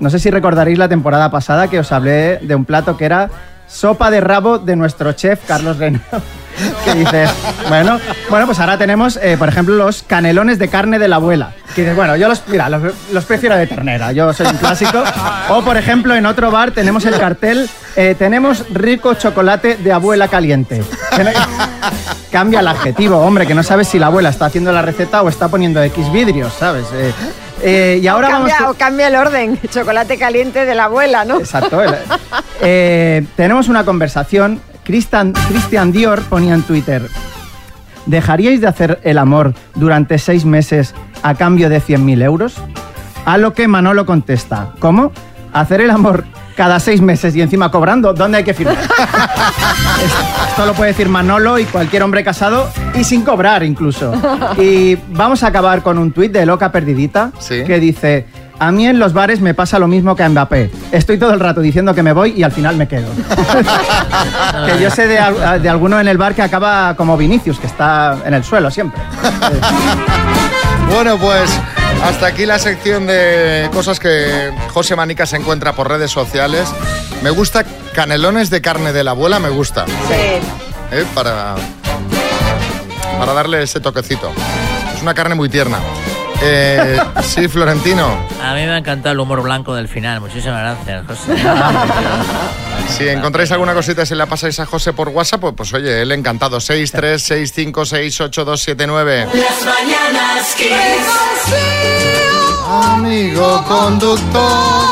[SPEAKER 21] No sé si recordaréis la temporada pasada que os hablé de un plato que era sopa de rabo de nuestro chef Carlos Reino. que dices, bueno, bueno, pues ahora tenemos, eh, por ejemplo, los canelones de carne de la abuela. Que dices, bueno, yo los, mira, los, los prefiero de ternera, yo soy un clásico. O, por ejemplo, en otro bar tenemos el cartel, eh, tenemos rico chocolate de abuela caliente. Cambia el adjetivo, hombre, que no sabes si la abuela está haciendo la receta o está poniendo X vidrios, ¿sabes? Eh, eh, y ahora
[SPEAKER 4] o, cambia,
[SPEAKER 21] con-
[SPEAKER 4] o cambia el orden. Chocolate caliente de la abuela, ¿no?
[SPEAKER 21] Exacto. eh, tenemos una conversación. Christian, Christian Dior ponía en Twitter, ¿dejaríais de hacer el amor durante seis meses a cambio de 100.000 euros? A lo que Manolo contesta, ¿cómo? ¿Hacer el amor cada seis meses y encima cobrando? ¿Dónde hay que firmar? Es- Esto lo puede decir Manolo y cualquier hombre casado y sin cobrar incluso. Y vamos a acabar con un tuit de Loca Perdidita que dice... A mí en los bares me pasa lo mismo que a Mbappé. Estoy todo el rato diciendo que me voy y al final me quedo. que yo sé de, de alguno en el bar que acaba como Vinicius, que está en el suelo siempre.
[SPEAKER 2] Bueno, pues hasta aquí la sección de cosas que José Manica se encuentra por redes sociales. Me gusta canelones de carne de la abuela, me gusta.
[SPEAKER 4] Sí.
[SPEAKER 2] ¿eh? Para, para darle ese toquecito. Es una carne muy tierna. Eh, sí, Florentino.
[SPEAKER 11] A mí me ha encantado el humor blanco del final. Muchísimas gracias, José.
[SPEAKER 2] Si encontráis alguna cosita y se la pasáis a José por WhatsApp, pues, pues oye, él encantado. 636568279.
[SPEAKER 1] Las mañanas.
[SPEAKER 2] Amigo conductor.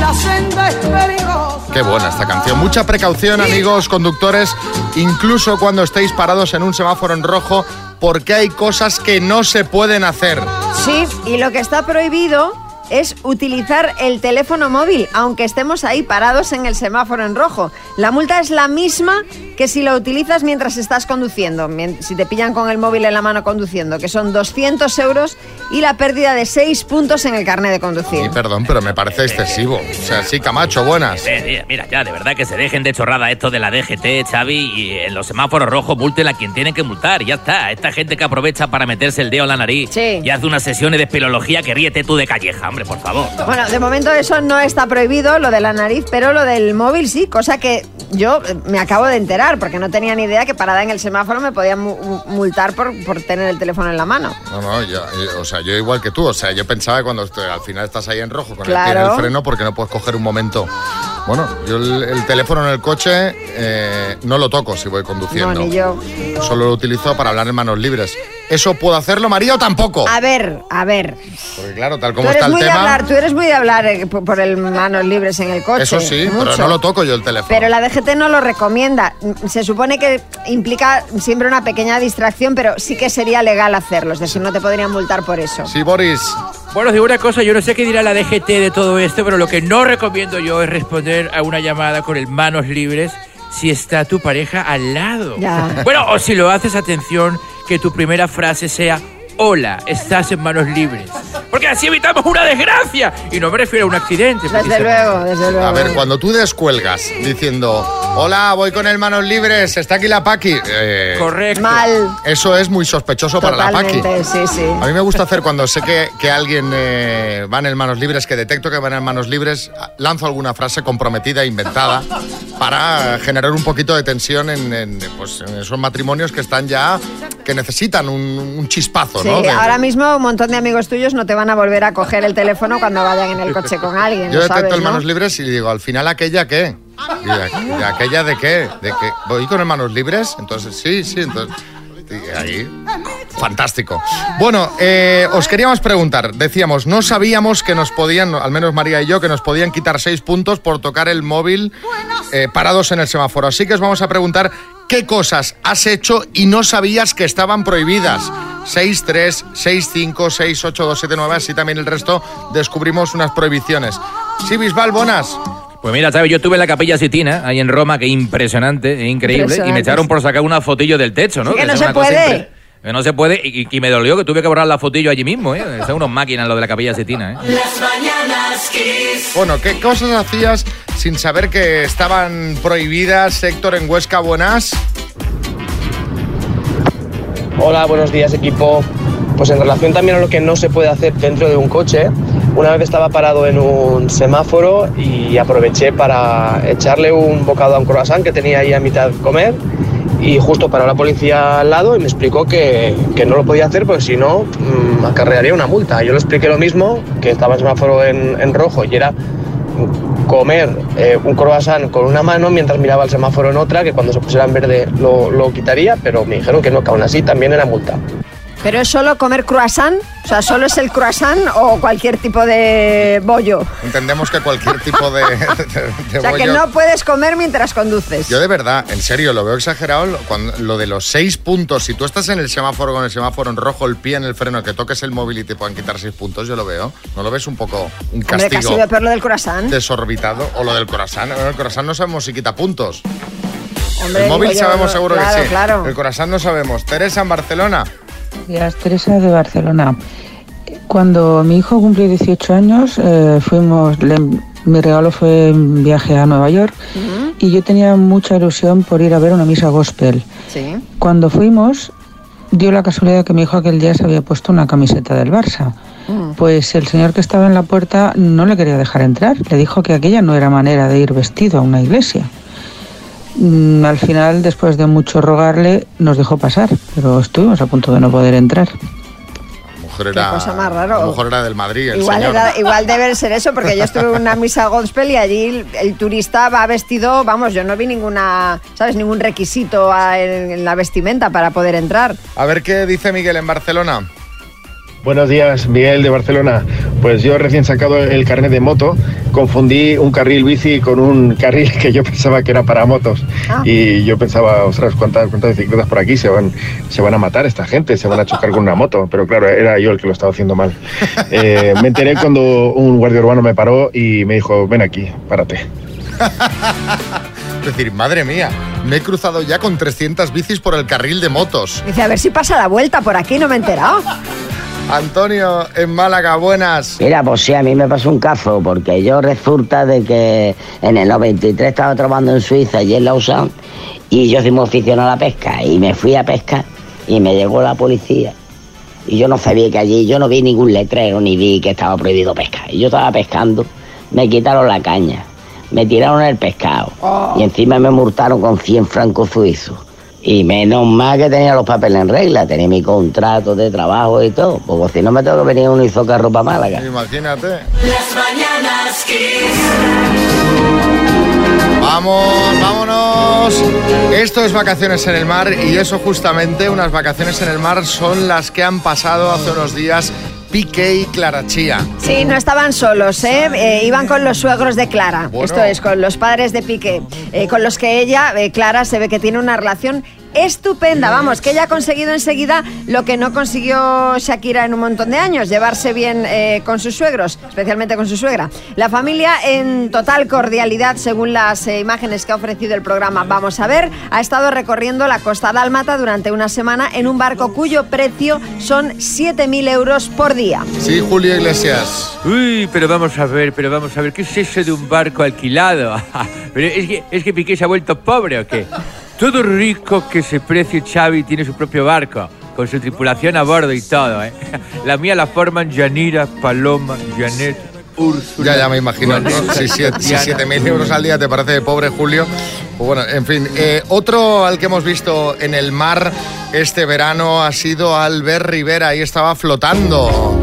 [SPEAKER 1] La senda es peligrosa.
[SPEAKER 2] Qué buena esta canción. Mucha precaución, amigos conductores, incluso cuando estéis parados en un semáforo en rojo, porque hay cosas que no se pueden hacer.
[SPEAKER 4] Sí, y lo que está prohibido es utilizar el teléfono móvil, aunque estemos ahí parados en el semáforo en rojo. La multa es la misma que si lo utilizas mientras estás conduciendo, si te pillan con el móvil en la mano conduciendo, que son 200 euros y la pérdida de 6 puntos en el carnet de conducir.
[SPEAKER 2] Y perdón, pero me parece excesivo. O sea, sí, Camacho, buenas.
[SPEAKER 11] Eh, eh, mira, ya, de verdad que se dejen de chorrada esto de la DGT, Xavi, y en los semáforos rojos multen a quien tienen que multar, y ya está. Esta gente que aprovecha para meterse el dedo en la nariz y hace unas sesiones de espeleología que ríete tú de calleja, hombre, por favor.
[SPEAKER 4] Bueno, de momento eso no está prohibido, lo de la nariz, pero lo del móvil sí, cosa que yo eh, me acabo de enterar, porque no tenía ni idea que parada en el semáforo me podían mu- mu- multar por, por tener el teléfono en la mano.
[SPEAKER 2] No, no, yo, yo- o sea, yo igual que tú. O sea, yo pensaba que cuando estoy- al final estás ahí en rojo con el pie en el freno porque no puedes coger un momento. Bueno, yo el, el teléfono en el coche eh, no lo toco si voy conduciendo.
[SPEAKER 4] No, ni yo.
[SPEAKER 2] Solo lo utilizo para hablar en manos libres. ¿Eso puedo hacerlo, María, o tampoco?
[SPEAKER 4] A ver, a ver.
[SPEAKER 2] Porque claro, tal
[SPEAKER 4] Tú
[SPEAKER 2] como
[SPEAKER 4] eres,
[SPEAKER 2] está el
[SPEAKER 4] muy de hablar, tú eres muy de hablar eh, por por el manos libres en el coche.
[SPEAKER 2] Eso sí,
[SPEAKER 4] mucho.
[SPEAKER 2] pero no lo toco yo el teléfono.
[SPEAKER 4] Pero la DGT no lo recomienda. Se supone que implica siempre una pequeña distracción, pero sí que sería legal hacerlo. Es decir, no te podrían multar por eso.
[SPEAKER 2] Sí, Boris.
[SPEAKER 7] Bueno, digo una cosa, yo no sé qué dirá la DGT de todo esto, pero lo que no recomiendo yo es responder a una llamada con el manos libres si está tu pareja al lado.
[SPEAKER 4] Ya.
[SPEAKER 7] Bueno, o si lo haces, atención, que tu primera frase sea Hola, estás en manos libres. Porque así evitamos una desgracia. Y no me refiero a un accidente.
[SPEAKER 4] Desde luego, desde luego.
[SPEAKER 2] A ver, cuando tú descuelgas diciendo, hola, voy con el manos libres, está aquí la Paqui. eh,
[SPEAKER 7] Correcto.
[SPEAKER 4] Mal.
[SPEAKER 2] Eso es muy sospechoso para la Paqui.
[SPEAKER 4] Sí, sí.
[SPEAKER 2] A mí me gusta hacer cuando sé que, que alguien eh, va en el manos libres, que detecto que van en manos libres, lanzo alguna frase comprometida, inventada, para generar un poquito de tensión en, en, pues, en esos matrimonios que están ya, que necesitan un, un chispazo,
[SPEAKER 4] Sí, ahora mismo un montón de amigos tuyos no te van a volver a coger el teléfono cuando vayan en el coche con alguien.
[SPEAKER 2] Yo detecto
[SPEAKER 4] sabes,
[SPEAKER 2] el
[SPEAKER 4] ¿no?
[SPEAKER 2] manos libres y digo, al final aquella qué. Y de aquella de qué, de que voy con el manos libres, entonces sí, sí, entonces ahí fantástico. Bueno, eh, os queríamos preguntar, decíamos, no sabíamos que nos podían, al menos María y yo, que nos podían quitar seis puntos por tocar el móvil eh, parados en el semáforo. Así que os vamos a preguntar qué cosas has hecho y no sabías que estaban prohibidas. 6, 3, 6, 5, 6, 8, 2, 7, 9, así también el resto descubrimos unas prohibiciones. Sí, Bisbal, buenas.
[SPEAKER 11] Pues mira, ¿sabes? Yo estuve en la Capilla Sitina, ahí en Roma, que impresionante, es increíble, y me echaron por sacar una fotillo del techo, ¿no?
[SPEAKER 4] Sí, que no
[SPEAKER 11] es
[SPEAKER 4] se puede.
[SPEAKER 11] impre- Que no se puede, y, y me dolió que tuve que borrar la fotillo allí mismo, ¿eh? Son unos máquinas lo de la Capilla Sitina, ¿eh?
[SPEAKER 1] Las mañanas Kiss.
[SPEAKER 2] Bueno, ¿qué cosas hacías sin saber que estaban prohibidas? Héctor en Huesca, buenas.
[SPEAKER 22] Hola, buenos días equipo. Pues en relación también a lo que no se puede hacer dentro de un coche, una vez estaba parado en un semáforo y aproveché para echarle un bocado a un croissant que tenía ahí a mitad de comer y justo paró la policía al lado y me explicó que, que no lo podía hacer porque si no mm, acarrearía una multa. Yo le expliqué lo mismo, que estaba el semáforo en, en rojo y era comer eh, un croissant con una mano mientras miraba el semáforo en otra, que cuando se pusiera en verde lo, lo quitaría, pero me dijeron que no, que aún así también era multa.
[SPEAKER 4] ¿Pero es solo comer croissant? O sea, ¿solo es el croissant o cualquier tipo de bollo?
[SPEAKER 2] Entendemos que cualquier tipo de, de- de
[SPEAKER 4] O sea, que
[SPEAKER 2] bollo-
[SPEAKER 4] no puedes comer mientras conduces.
[SPEAKER 2] Yo de verdad, en serio, lo veo exagerado. lo- Cuando, lo de los seis puntos, si tú estás en el semáforo con el semáforo en rojo, el pie en el freno, que toques el móvil y te puedan quitar seis puntos, yo lo veo. ¿No lo ves un poco un
[SPEAKER 4] Hombre, casi
[SPEAKER 2] castigo
[SPEAKER 4] veo peor lo del croissant.
[SPEAKER 2] desorbitado? O lo del corazón. El corazón no sabemos si quita puntos.
[SPEAKER 4] Hombre,
[SPEAKER 2] el móvil
[SPEAKER 4] yo,
[SPEAKER 2] sabemos seguro
[SPEAKER 4] claro,
[SPEAKER 2] que sí.
[SPEAKER 4] claro.
[SPEAKER 2] El corazón no sabemos. Teresa en Barcelona.
[SPEAKER 23] Días, Teresa de Barcelona. Cuando mi hijo cumplió 18 años, eh, fuimos, le- mi regalo fue un viaje a Nueva York y yo tenía mucha ilusión por ir a ver una misa gospel.
[SPEAKER 4] Sí.
[SPEAKER 23] Cuando fuimos, dio la casualidad que mi hijo aquel día se había puesto una camiseta del Barça. Pues el señor que estaba en la puerta no le quería dejar entrar. Le dijo que aquella no era manera de ir vestido a una iglesia. Mm, Al final, después de mucho rogarle, nos dejó pasar, pero estuvimos a punto de no poder entrar.
[SPEAKER 2] A lo mejor era,
[SPEAKER 4] cosa más raro.
[SPEAKER 2] A lo mejor era del Madrid, el
[SPEAKER 4] Igual,
[SPEAKER 2] señor.
[SPEAKER 4] era- igual debe ser eso, porque yo estuve en una misa gospel y allí el, el turista va vestido, vamos, yo no vi ninguna, ¿sabes? Ningún requisito a- en, en la vestimenta para poder entrar.
[SPEAKER 2] A ver qué dice Miguel en Barcelona.
[SPEAKER 24] Buenos días, Miguel de Barcelona. Pues yo recién sacado el carnet de moto, confundí un carril bici con un carril que yo pensaba que era para motos. Y yo pensaba, ostras, ¿cuántas, cuántas bicicletas por aquí se van, se van a matar esta gente, se van a chocar con una moto. Pero claro, era yo el que lo estaba haciendo mal. Eh, me enteré cuando un guardia urbano me paró y me dijo, ven aquí, párate.
[SPEAKER 2] Es decir, madre mía, me he cruzado ya con 300 bicis por el carril de motos.
[SPEAKER 4] Dice, a ver si pasa la vuelta por aquí, no me he enterado.
[SPEAKER 2] Antonio, en Málaga, buenas.
[SPEAKER 25] Mira, pues sí, a mí me pasó un caso, porque yo resulta de que en el 93 estaba trabajando en Suiza y en Lausanne, y yo soy muy aficionado a la pesca, y me fui a pescar, y me llegó la policía, y yo no sabía que allí, yo no vi ningún letrero, ni vi que estaba prohibido pescar, y yo estaba pescando, me quitaron la caña, me tiraron el pescado, y encima me multaron con 100 francos suizos. Y menos mal que tenía los papeles en regla, tenía mi contrato de trabajo y todo, porque si no me tengo que venir a un izocarro para Málaga.
[SPEAKER 2] Imagínate.
[SPEAKER 1] Las mañanas Kiss.
[SPEAKER 2] Vamos, vámonos. Esto es vacaciones en el mar y eso justamente, unas vacaciones en el mar son las que han pasado hace unos días Piqué y Clara Chía.
[SPEAKER 4] Sí, no estaban solos, ¿eh? Eh, iban con los suegros de Clara.
[SPEAKER 2] Bueno.
[SPEAKER 4] Esto es, con los padres de Piqué, eh, con los que ella, eh, Clara, se ve que tiene una relación estupenda. Vamos, que ella ha conseguido enseguida lo que no consiguió Shakira en un montón de años, llevarse bien eh, con sus suegros, especialmente con su suegra. La familia en total cordialidad, según las eh, imágenes que ha ofrecido el programa Vamos a ver, ha estado recorriendo la costa dálmata durante una semana en un barco cuyo precio son 7.000 euros por día.
[SPEAKER 2] Sí, Julio Iglesias.
[SPEAKER 7] Uy, pero vamos a ver, pero vamos a ver, ¿qué es eso de un barco alquilado? pero es que, es que Piqué se ha vuelto pobre o qué? Todo rico que se precie Xavi tiene su propio barco, con su tripulación a bordo y todo, ¿eh? La mía la forman Yanira, Paloma, Janet, Úrsula.
[SPEAKER 2] Ya, ya me imagino. ¿no? Si, siete-. 7.000 euros al día te parece pobre, Julio. Pues bueno, en fin. eh, otro al que hemos visto en el mar este verano ha sido Albert Rivera. Ahí estaba flotando.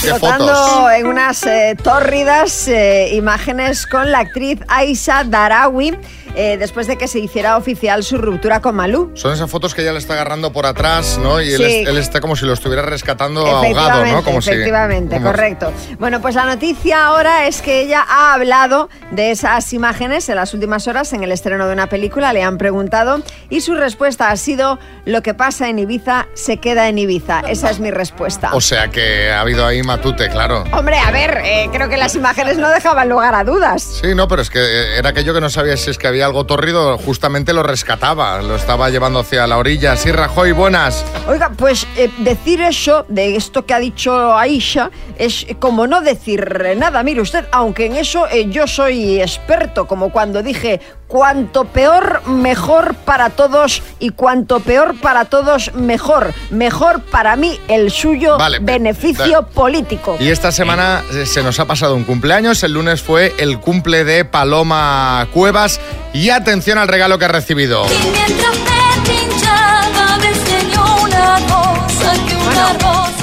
[SPEAKER 2] ¿Qué
[SPEAKER 4] Flotando en unas eh, tórridas eh, imágenes con la actriz Aisha Darawi eh, después de que se hiciera oficial su ruptura con Malú.
[SPEAKER 2] Son esas fotos que ella le está agarrando por atrás, ¿no? Y él,
[SPEAKER 4] Sí.
[SPEAKER 2] es- él está como si lo estuviera rescatando ahogado, ¿no? Como si-
[SPEAKER 4] efectivamente,
[SPEAKER 2] como-
[SPEAKER 4] correcto. Bueno, pues la noticia ahora es que ella ha hablado de esas imágenes en las últimas horas en el estreno de una película, le han preguntado y su respuesta ha sido lo que pasa en Ibiza se queda en Ibiza. Esa es mi respuesta.
[SPEAKER 2] O sea que ha habido ahí matute, claro.
[SPEAKER 4] Hombre, a ver, eh, creo que las imágenes no dejaban lugar a dudas.
[SPEAKER 2] Sí, no, pero es que eh, era aquello que no sabía si es que había algo torrido, justamente lo rescataba, lo estaba llevando hacia la orilla. Sí, Rajoy, buenas.
[SPEAKER 4] Oiga, pues eh, decir eso, de esto que ha dicho Aisha, es como no decir nada. Mire usted, aunque en eso eh, yo soy experto, como cuando dije, cuanto peor, mejor para todos y cuanto peor para todos, mejor. Mejor para mí, el suyo
[SPEAKER 2] Vale,
[SPEAKER 4] beneficio político.
[SPEAKER 2] Y esta semana eh, se nos ha pasado un cumpleaños. El lunes fue el cumple de Paloma Cuevas. Y atención al regalo que ha recibido.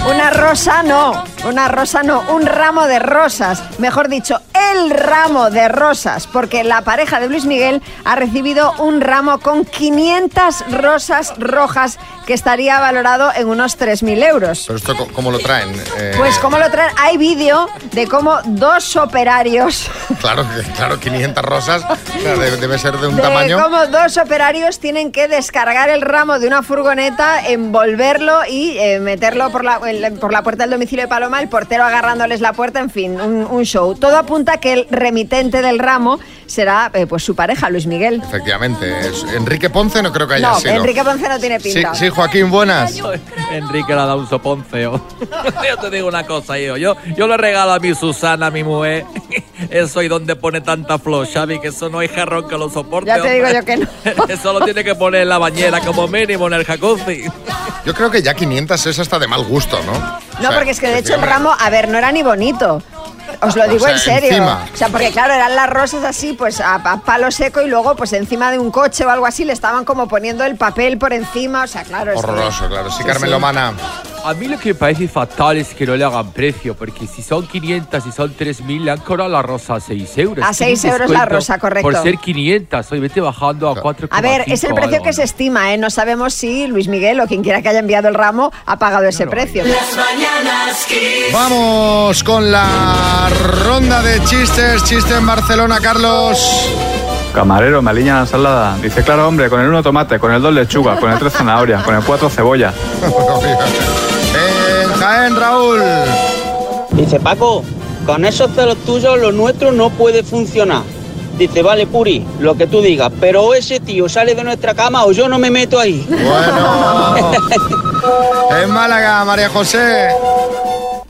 [SPEAKER 1] Una rosa
[SPEAKER 4] no, una rosa no, un ramo de rosas. Mejor dicho, el ramo de rosas, porque la pareja de Luis Miguel ha recibido un ramo con 500 rosas rojas que estaría valorado en unos 3.000 euros.
[SPEAKER 2] Pero esto, ¿cómo lo traen? Eh,
[SPEAKER 4] Pues como lo traen, hay vídeo de cómo dos operarios
[SPEAKER 2] Claro, claro, 500 rosas. debe, ser de un
[SPEAKER 4] de
[SPEAKER 2] tamaño.
[SPEAKER 4] cómo dos operarios tienen que descargar el ramo de una furgoneta, envolverlo y eh, meterlo por la, por la puerta del domicilio de Paloma, el portero agarrándoles la puerta, en fin, un, un show. Todo apunta a que el remitente del ramo será eh, pues su pareja, Luis Miguel.
[SPEAKER 2] Efectivamente. es- Enrique Ponce no creo que haya
[SPEAKER 4] No,
[SPEAKER 2] sido.
[SPEAKER 4] Enrique Ponce no tiene
[SPEAKER 2] Sí,
[SPEAKER 4] pinta.
[SPEAKER 2] sí, Joaquín, buenas.
[SPEAKER 11] Enrique le ha dado un soponceo. yo te digo una cosa, yo, yo, yo le regalo a mi Susana, a mi mujer, eso y donde pone tanta flor, Xavi, que eso no hay jarrón que lo soporte.
[SPEAKER 4] Ya te digo yo que no.
[SPEAKER 11] Eso lo tiene que poner en la bañera como mínimo en el jacuzzi.
[SPEAKER 2] Yo creo que ya 500 es hasta de mal gusto, ¿no?
[SPEAKER 4] No, porque es que de hecho el ramo, a ver, no era ni bonito. os lo digo
[SPEAKER 2] O sea,
[SPEAKER 4] en serio.
[SPEAKER 2] encima.
[SPEAKER 4] O sea, porque claro, eran las rosas así, pues a, a palo seco y luego pues encima de un coche o algo así le estaban como poniendo el papel por encima. O sea, claro. es que-
[SPEAKER 2] Horroroso, claro. Sí,
[SPEAKER 4] Sí,
[SPEAKER 2] Carmen
[SPEAKER 4] sí.
[SPEAKER 2] Lomana.
[SPEAKER 7] A mí lo que me parece fatal es que no le hagan precio, porque si son 500 y son 3.000, le han cobrado la rosa a 6 euros.
[SPEAKER 4] A
[SPEAKER 7] Tiene
[SPEAKER 4] 6
[SPEAKER 7] un
[SPEAKER 4] euros la rosa, correcto.
[SPEAKER 7] Por ser 500, hoy vete bajando a 4,5
[SPEAKER 4] A ver, es el precio que se estima, ¿eh? No sabemos si Luis Miguel o quien quiera que haya enviado el ramo ha pagado ese precio.
[SPEAKER 2] Vamos con la ronda de chistes. Chiste en Barcelona, Carlos.
[SPEAKER 26] Camarero, me aliña la ensalada. Dice, claro, hombre, con el uno tomate, con el dos lechuga, con el tres zanahoria, con el cuatro cebolla.
[SPEAKER 2] Jaén, Raúl.
[SPEAKER 27] Dice Paco, con esos celos tuyos lo nuestro no puede funcionar. Dice, vale, Puri, lo que tú digas, pero o ese tío sale de nuestra cama o yo no me meto ahí.
[SPEAKER 2] Bueno. En Málaga, María José.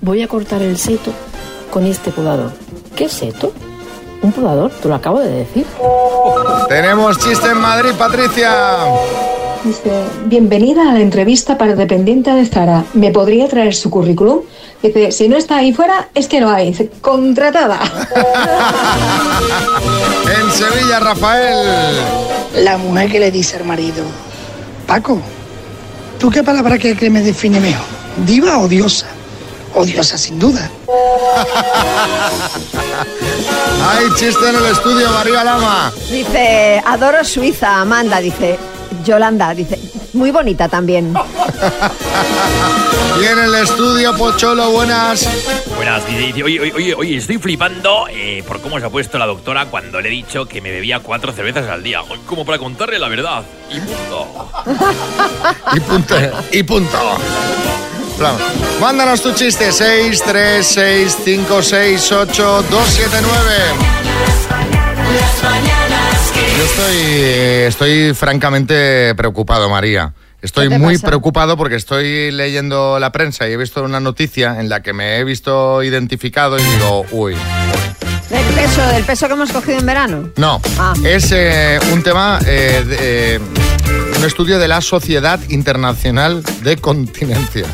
[SPEAKER 28] Voy a cortar el seto con este podador. ¿Qué seto? ¿Un podador? Te lo acabo de decir.
[SPEAKER 2] Tenemos chiste en Madrid, Patricia.
[SPEAKER 29] Dice, bienvenida a la entrevista para dependiente de Zara. ¿Me podría traer su currículum? Dice, si no está ahí fuera, es que no hay. Dice, contratada.
[SPEAKER 2] En Sevilla, Rafael.
[SPEAKER 30] La mujer que le dice al marido, Paco, ¿tú qué palabra crees que me define mejor? ¿Diva o diosa? Odiosa, sin duda.
[SPEAKER 2] Hay chiste en el estudio, María Lama.
[SPEAKER 4] Dice, adoro Suiza, Amanda, dice. Yolanda, dice, muy bonita también.
[SPEAKER 2] Y en el estudio, Pocholo, buenas.
[SPEAKER 11] Buenas, dice, dice, oye, oye, oye, oye, estoy flipando eh, por cómo se ha puesto la doctora cuando le he dicho que me bebía cuatro cervezas al día. Como para contarle la verdad. Y punto.
[SPEAKER 2] Y punto. Y punto. Vamos. Mándanos tu chiste 6, 3, 6, 5, 6, 8, 2, 7, 9. Estoy, estoy francamente preocupado, María. Estoy
[SPEAKER 4] ¿Qué te
[SPEAKER 2] muy
[SPEAKER 4] pasa?
[SPEAKER 2] preocupado porque estoy leyendo la prensa y he visto una noticia en la que me he visto identificado y digo, uy,
[SPEAKER 4] Del peso, del peso que hemos cogido en verano.
[SPEAKER 2] no.
[SPEAKER 4] Ah.
[SPEAKER 2] Es eh, un tema, eh, de, eh, un estudio de la Sociedad Internacional de Continencia.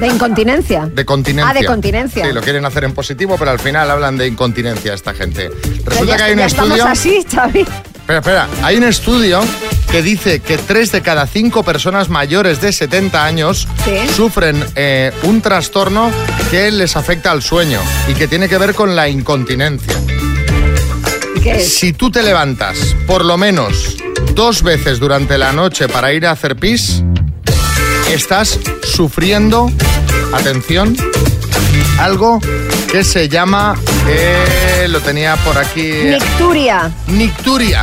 [SPEAKER 4] De incontinencia.
[SPEAKER 2] De continencia.
[SPEAKER 4] Ah, de continencia.
[SPEAKER 2] Sí, lo quieren hacer en positivo, pero al final hablan de incontinencia esta gente. Resulta
[SPEAKER 4] ya-
[SPEAKER 2] que hay un
[SPEAKER 4] ya
[SPEAKER 2] estudio.
[SPEAKER 4] Estamos así, Xavi.
[SPEAKER 2] Espera, espera. Hay un estudio que dice que 3 de cada 5 personas mayores de 70 años sufren eh, un trastorno que les afecta al sueño y que tiene que ver con la incontinencia. Si tú te levantas por lo menos dos veces durante la noche para ir a hacer pis, estás sufriendo, atención, algo que se llama, eh, lo tenía por aquí.
[SPEAKER 4] Nicturia.
[SPEAKER 2] Nicturia.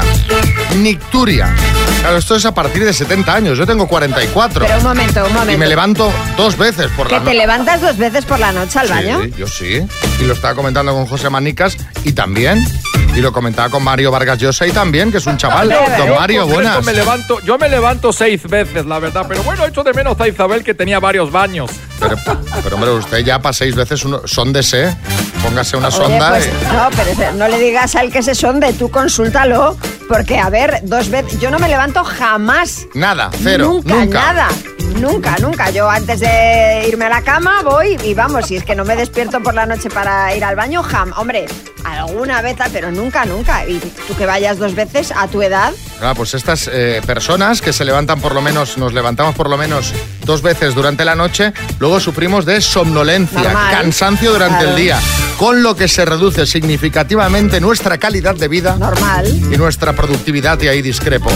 [SPEAKER 2] Nicturia. Claro, esto es a partir de 70 años. Yo tengo 44.
[SPEAKER 4] Pero un momento, un
[SPEAKER 2] Y
[SPEAKER 4] momento.
[SPEAKER 2] me levanto dos veces por
[SPEAKER 4] ¿Que
[SPEAKER 2] la
[SPEAKER 4] te
[SPEAKER 2] noche.
[SPEAKER 4] levantas dos veces por la noche al baño?
[SPEAKER 2] Sí, yo sí. Y lo estaba comentando con José Manicas y también. Y lo comentaba con Mario Vargas Llosa y también, que es un chaval. Don
[SPEAKER 31] Yo,
[SPEAKER 2] Mario, buenas.
[SPEAKER 31] Me levanto, yo me levanto seis veces, la verdad. Pero bueno, echo de menos a Isabel que tenía varios baños.
[SPEAKER 2] Pero, pero, hombre, usted ya para seis veces uno, sondese. Póngase una
[SPEAKER 4] Oye,
[SPEAKER 2] sonda.
[SPEAKER 4] pues,
[SPEAKER 2] y-
[SPEAKER 4] no, pero no le digas al que se sonde, tú consúltalo, porque a ver, dos veces, yo no me levanto jamás.
[SPEAKER 2] Nada, cero.
[SPEAKER 4] Nunca,
[SPEAKER 2] nunca.
[SPEAKER 4] nada. Nunca, nunca. Yo antes de irme a la cama voy y vamos, si es que no me despierto por la noche para ir al baño, jam. Hombre, alguna vez, pero nunca, nunca. Y tú que vayas dos veces a tu edad,
[SPEAKER 2] Claro, pues estas eh, personas que se levantan por lo menos, nos levantamos por lo menos dos veces durante la noche, luego sufrimos de somnolencia,
[SPEAKER 4] Normal.
[SPEAKER 2] cansancio durante
[SPEAKER 4] Claro.
[SPEAKER 2] el día, con lo que se reduce significativamente nuestra calidad de vida
[SPEAKER 4] Normal.
[SPEAKER 2] y nuestra productividad, y ahí discrepo.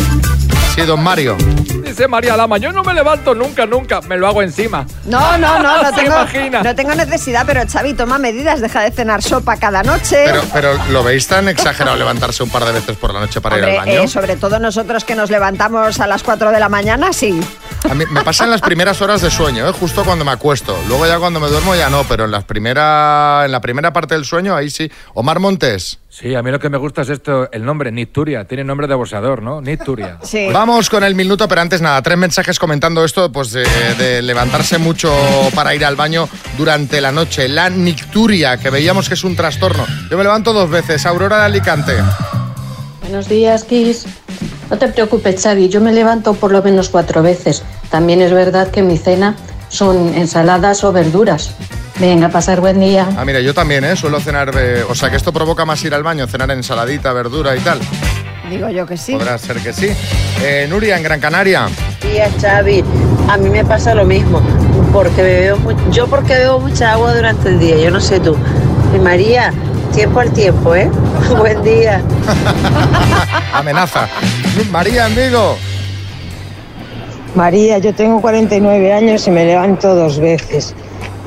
[SPEAKER 2] Sí, don Mario.
[SPEAKER 31] Dice María Lama, yo no me levanto nunca, nunca. Me lo hago encima.
[SPEAKER 4] No, no, no, no
[SPEAKER 31] ¿Se
[SPEAKER 4] tengo,
[SPEAKER 31] imagina?
[SPEAKER 4] no tengo necesidad, pero Xavi, toma medidas, deja de cenar sopa cada noche.
[SPEAKER 2] Pero, pero ¿lo veis tan exagerado levantarse un par de veces por la noche para ir
[SPEAKER 4] Hombre,
[SPEAKER 2] al baño?
[SPEAKER 4] eh, sobre todo nosotros que nos levantamos a las 4 de la mañana, sí.
[SPEAKER 2] A mí me pasan las primeras horas de sueño, ¿eh? justo cuando me acuesto. Luego ya cuando me duermo ya no, pero en, las primera, en la primera parte del sueño ahí sí. Omar Montes.
[SPEAKER 31] Sí, a mí lo que me gusta es esto, el nombre, Nicturia. Tiene nombre de boxeador, ¿no? Nicturia.
[SPEAKER 2] Vamos con el minuto, pero antes nada, tres mensajes comentando esto, pues de, de levantarse mucho para ir al baño durante la noche. La nicturia, que veíamos que es un trastorno. Yo me levanto dos veces. Aurora de Alicante.
[SPEAKER 32] Buenos días, Kiss. No te preocupes, Xavi, yo me levanto por lo menos cuatro veces. También es verdad que mi cena son ensaladas o verduras. Venga, pasar buen día.
[SPEAKER 2] Ah, mira, yo también, ¿eh? Suelo cenar... eh, o sea, que esto provoca más ir al baño, cenar ensaladita, verdura y tal.
[SPEAKER 4] Digo yo que sí.
[SPEAKER 2] Podrá ser que sí. Eh, Nuria, en Gran Canaria.
[SPEAKER 33] días, Xavi. A mí me pasa lo mismo, porque bebo yo porque bebo mucha agua durante el día, yo no sé tú. Y María, tiempo al tiempo, ¿eh? Buen día.
[SPEAKER 2] Amenaza. María, en Vigo.
[SPEAKER 34] María, yo tengo 49 años y me levanto dos veces.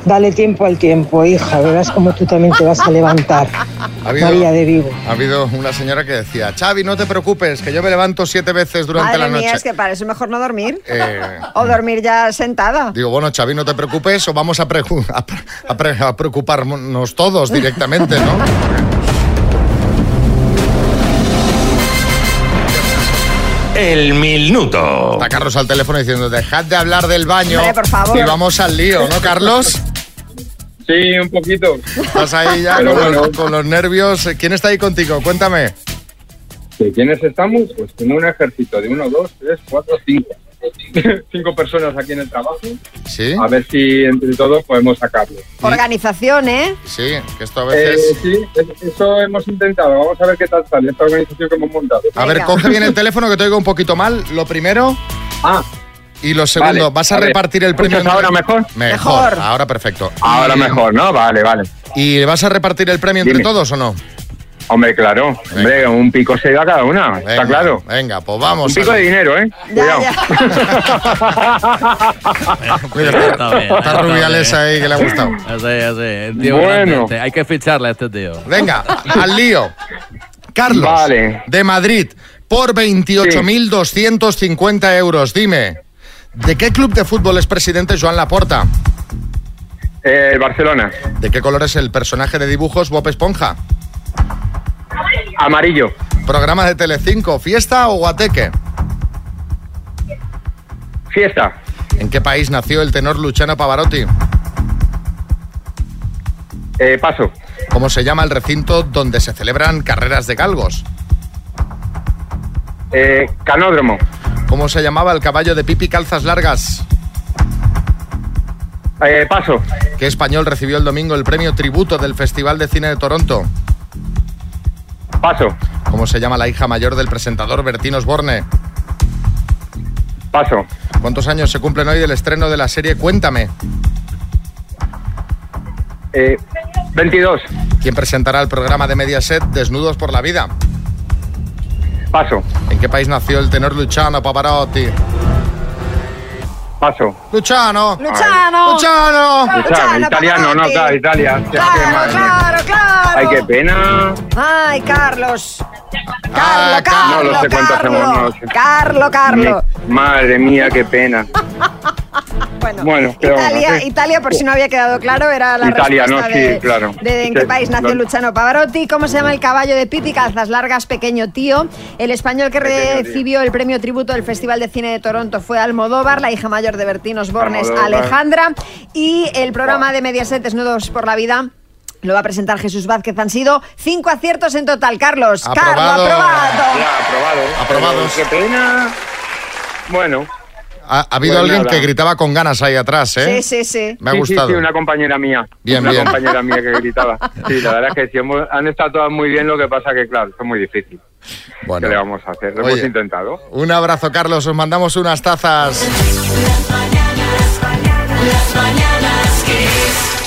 [SPEAKER 34] Dale tiempo al tiempo, hija, verás cómo tú también te vas a levantar.
[SPEAKER 2] Ha habido,
[SPEAKER 34] María de Vigo.
[SPEAKER 2] ha habido una señora que decía, Xavi, no te preocupes, que yo me levanto siete veces durante
[SPEAKER 4] Madre
[SPEAKER 2] la noche.
[SPEAKER 4] mía, es que para eso mejor no dormir.
[SPEAKER 2] Eh,
[SPEAKER 4] O dormir ya sentada.
[SPEAKER 2] digo, bueno, Xavi, no te preocupes o vamos a, a pre- a pre- a preocuparnos todos directamente, ¿no?
[SPEAKER 5] El minuto.
[SPEAKER 2] Está Carlos al teléfono diciendo, dejad de hablar del baño
[SPEAKER 4] Hombre, por favor.
[SPEAKER 2] y vamos al lío, ¿no, Carlos?
[SPEAKER 35] Sí, un poquito.
[SPEAKER 2] Estás ahí ya con,
[SPEAKER 35] bueno.
[SPEAKER 2] los, con los nervios. ¿Quién está ahí contigo? Cuéntame.
[SPEAKER 35] ¿De quiénes estamos? Pues tengo un ejército de uno, dos, tres, cuatro, cinco. cinco personas aquí en el trabajo.
[SPEAKER 2] Sí.
[SPEAKER 35] A ver si entre todos podemos sacarlo.
[SPEAKER 4] Organización, ¿eh?
[SPEAKER 2] Sí, que esto a
[SPEAKER 35] Eh,
[SPEAKER 2] veces...
[SPEAKER 35] sí, es- eso hemos intentado. Vamos a ver qué tal sale esta organización que hemos montado.
[SPEAKER 2] A ver, coge bien el teléfono que te oigo un poquito mal. Lo primero.
[SPEAKER 35] Ah.
[SPEAKER 2] Y lo segundo,
[SPEAKER 35] Vale,
[SPEAKER 2] ¿vas a,
[SPEAKER 35] a ver,
[SPEAKER 2] repartir el premio?
[SPEAKER 35] ¿escuchas ahora mejor?
[SPEAKER 2] Mejor.
[SPEAKER 35] Mejor.
[SPEAKER 2] Ahora perfecto.
[SPEAKER 35] Ahora
[SPEAKER 2] Y-
[SPEAKER 35] mejor, ¿no? Vale, vale.
[SPEAKER 2] ¿Y vas a repartir el premio entre
[SPEAKER 35] Dime.
[SPEAKER 2] todos o no?
[SPEAKER 35] Hombre, claro. Hombre, un pico se da cada una. está claro.
[SPEAKER 2] Venga, pues vamos.
[SPEAKER 35] Un pico de dinero, ¿eh? Cuidado.
[SPEAKER 2] Está, está Rubiales ahí que le ha gustado.
[SPEAKER 11] Así, así. tío
[SPEAKER 35] Bueno.
[SPEAKER 11] grande este. Hay que ficharle a este tío.
[SPEAKER 2] Venga, al lío. Carlos, de Madrid, por 28.250 euros. Dime, ¿de qué club de fútbol es presidente Joan Laporta?
[SPEAKER 35] Eh, el Barcelona.
[SPEAKER 2] ¿De qué color es el personaje de dibujos Bob Esponja?
[SPEAKER 35] Amarillo.
[SPEAKER 2] ¿Programa de Telecinco, fiesta o guateque?
[SPEAKER 35] Fiesta.
[SPEAKER 2] ¿En qué país nació el tenor Luciano Pavarotti?
[SPEAKER 35] Eh, paso.
[SPEAKER 2] ¿Cómo se llama el recinto donde se celebran carreras de galgos?
[SPEAKER 35] Eh, canódromo.
[SPEAKER 2] ¿Cómo se llamaba el caballo de Pipi Calzas Largas?
[SPEAKER 35] Eh, paso.
[SPEAKER 2] ¿Qué español recibió el domingo el premio tributo del Festival de Cine de Toronto?
[SPEAKER 35] Paso.
[SPEAKER 2] ¿Cómo se llama la hija mayor del presentador Bertín Osborne?
[SPEAKER 35] Paso.
[SPEAKER 2] ¿Cuántos años se cumplen hoy del estreno de la serie Cuéntame?
[SPEAKER 35] Eh, 22.
[SPEAKER 2] ¿Quién presentará el programa de Mediaset Desnudos por la Vida?
[SPEAKER 35] Paso.
[SPEAKER 2] ¿En qué país nació el tenor Luciano Pavarotti?
[SPEAKER 35] Paso.
[SPEAKER 2] Luciano.
[SPEAKER 4] Luciano.
[SPEAKER 2] Luciano.
[SPEAKER 35] Luciano, italiano, no, claro, Italia.
[SPEAKER 4] Claro, claro, claro.
[SPEAKER 35] Ay, qué pena.
[SPEAKER 4] Ay, Carlos.
[SPEAKER 2] Ah,
[SPEAKER 4] Carlos,
[SPEAKER 35] no lo sé cuánto hacemos, no lo
[SPEAKER 4] Carlos.
[SPEAKER 35] sé.
[SPEAKER 4] Carlos, Carlos.
[SPEAKER 35] Mi- madre mía, qué pena.
[SPEAKER 4] Bueno,
[SPEAKER 35] Bueno, ¿qué vamos a
[SPEAKER 4] Italia? Italia, por si no había quedado claro, era la
[SPEAKER 35] Italia,
[SPEAKER 4] respuesta
[SPEAKER 35] ¿no? Sí,
[SPEAKER 4] de,
[SPEAKER 35] claro.
[SPEAKER 4] de en qué
[SPEAKER 35] Sí,
[SPEAKER 4] país nació
[SPEAKER 35] claro.
[SPEAKER 4] Luciano Pavarotti. ¿Cómo se llama el caballo de Pipi Calzas Largas, Pequeño Tío? El español que
[SPEAKER 35] Pequeño Tío.
[SPEAKER 4] recibió el premio tributo del Festival de Cine de Toronto fue Almodóvar, la hija mayor de Bertín Osborne es
[SPEAKER 35] Almodóvar.
[SPEAKER 4] Alejandra. Y el programa de Mediaset Desnudos por la Vida... Lo va a presentar Jesús Vázquez. Han sido cinco aciertos en total. Carlos, Carlos,
[SPEAKER 2] Aprobado.
[SPEAKER 4] aprobado.
[SPEAKER 35] Ya, aprobado.
[SPEAKER 2] Aprobados.
[SPEAKER 35] Qué pena. Bueno.
[SPEAKER 2] Ha, ha habido
[SPEAKER 35] Pues
[SPEAKER 2] alguien
[SPEAKER 35] nada.
[SPEAKER 2] que gritaba con ganas ahí atrás, ¿eh?
[SPEAKER 4] Sí, sí, sí.
[SPEAKER 2] Me ha
[SPEAKER 35] Sí,
[SPEAKER 2] gustado.
[SPEAKER 35] Sí, sí, una compañera mía.
[SPEAKER 2] Bien,
[SPEAKER 35] una
[SPEAKER 2] bien.
[SPEAKER 35] compañera mía que gritaba. Sí, la verdad es que sí, hemos- han estado todas muy bien, lo que pasa que, claro, es muy difícil.
[SPEAKER 2] Bueno.
[SPEAKER 35] ¿Qué le vamos a hacer? Lo
[SPEAKER 2] Oye.
[SPEAKER 35] hemos intentado.
[SPEAKER 2] Un abrazo, Carlos. Os mandamos unas tazas.
[SPEAKER 1] Las mañanas Kiss.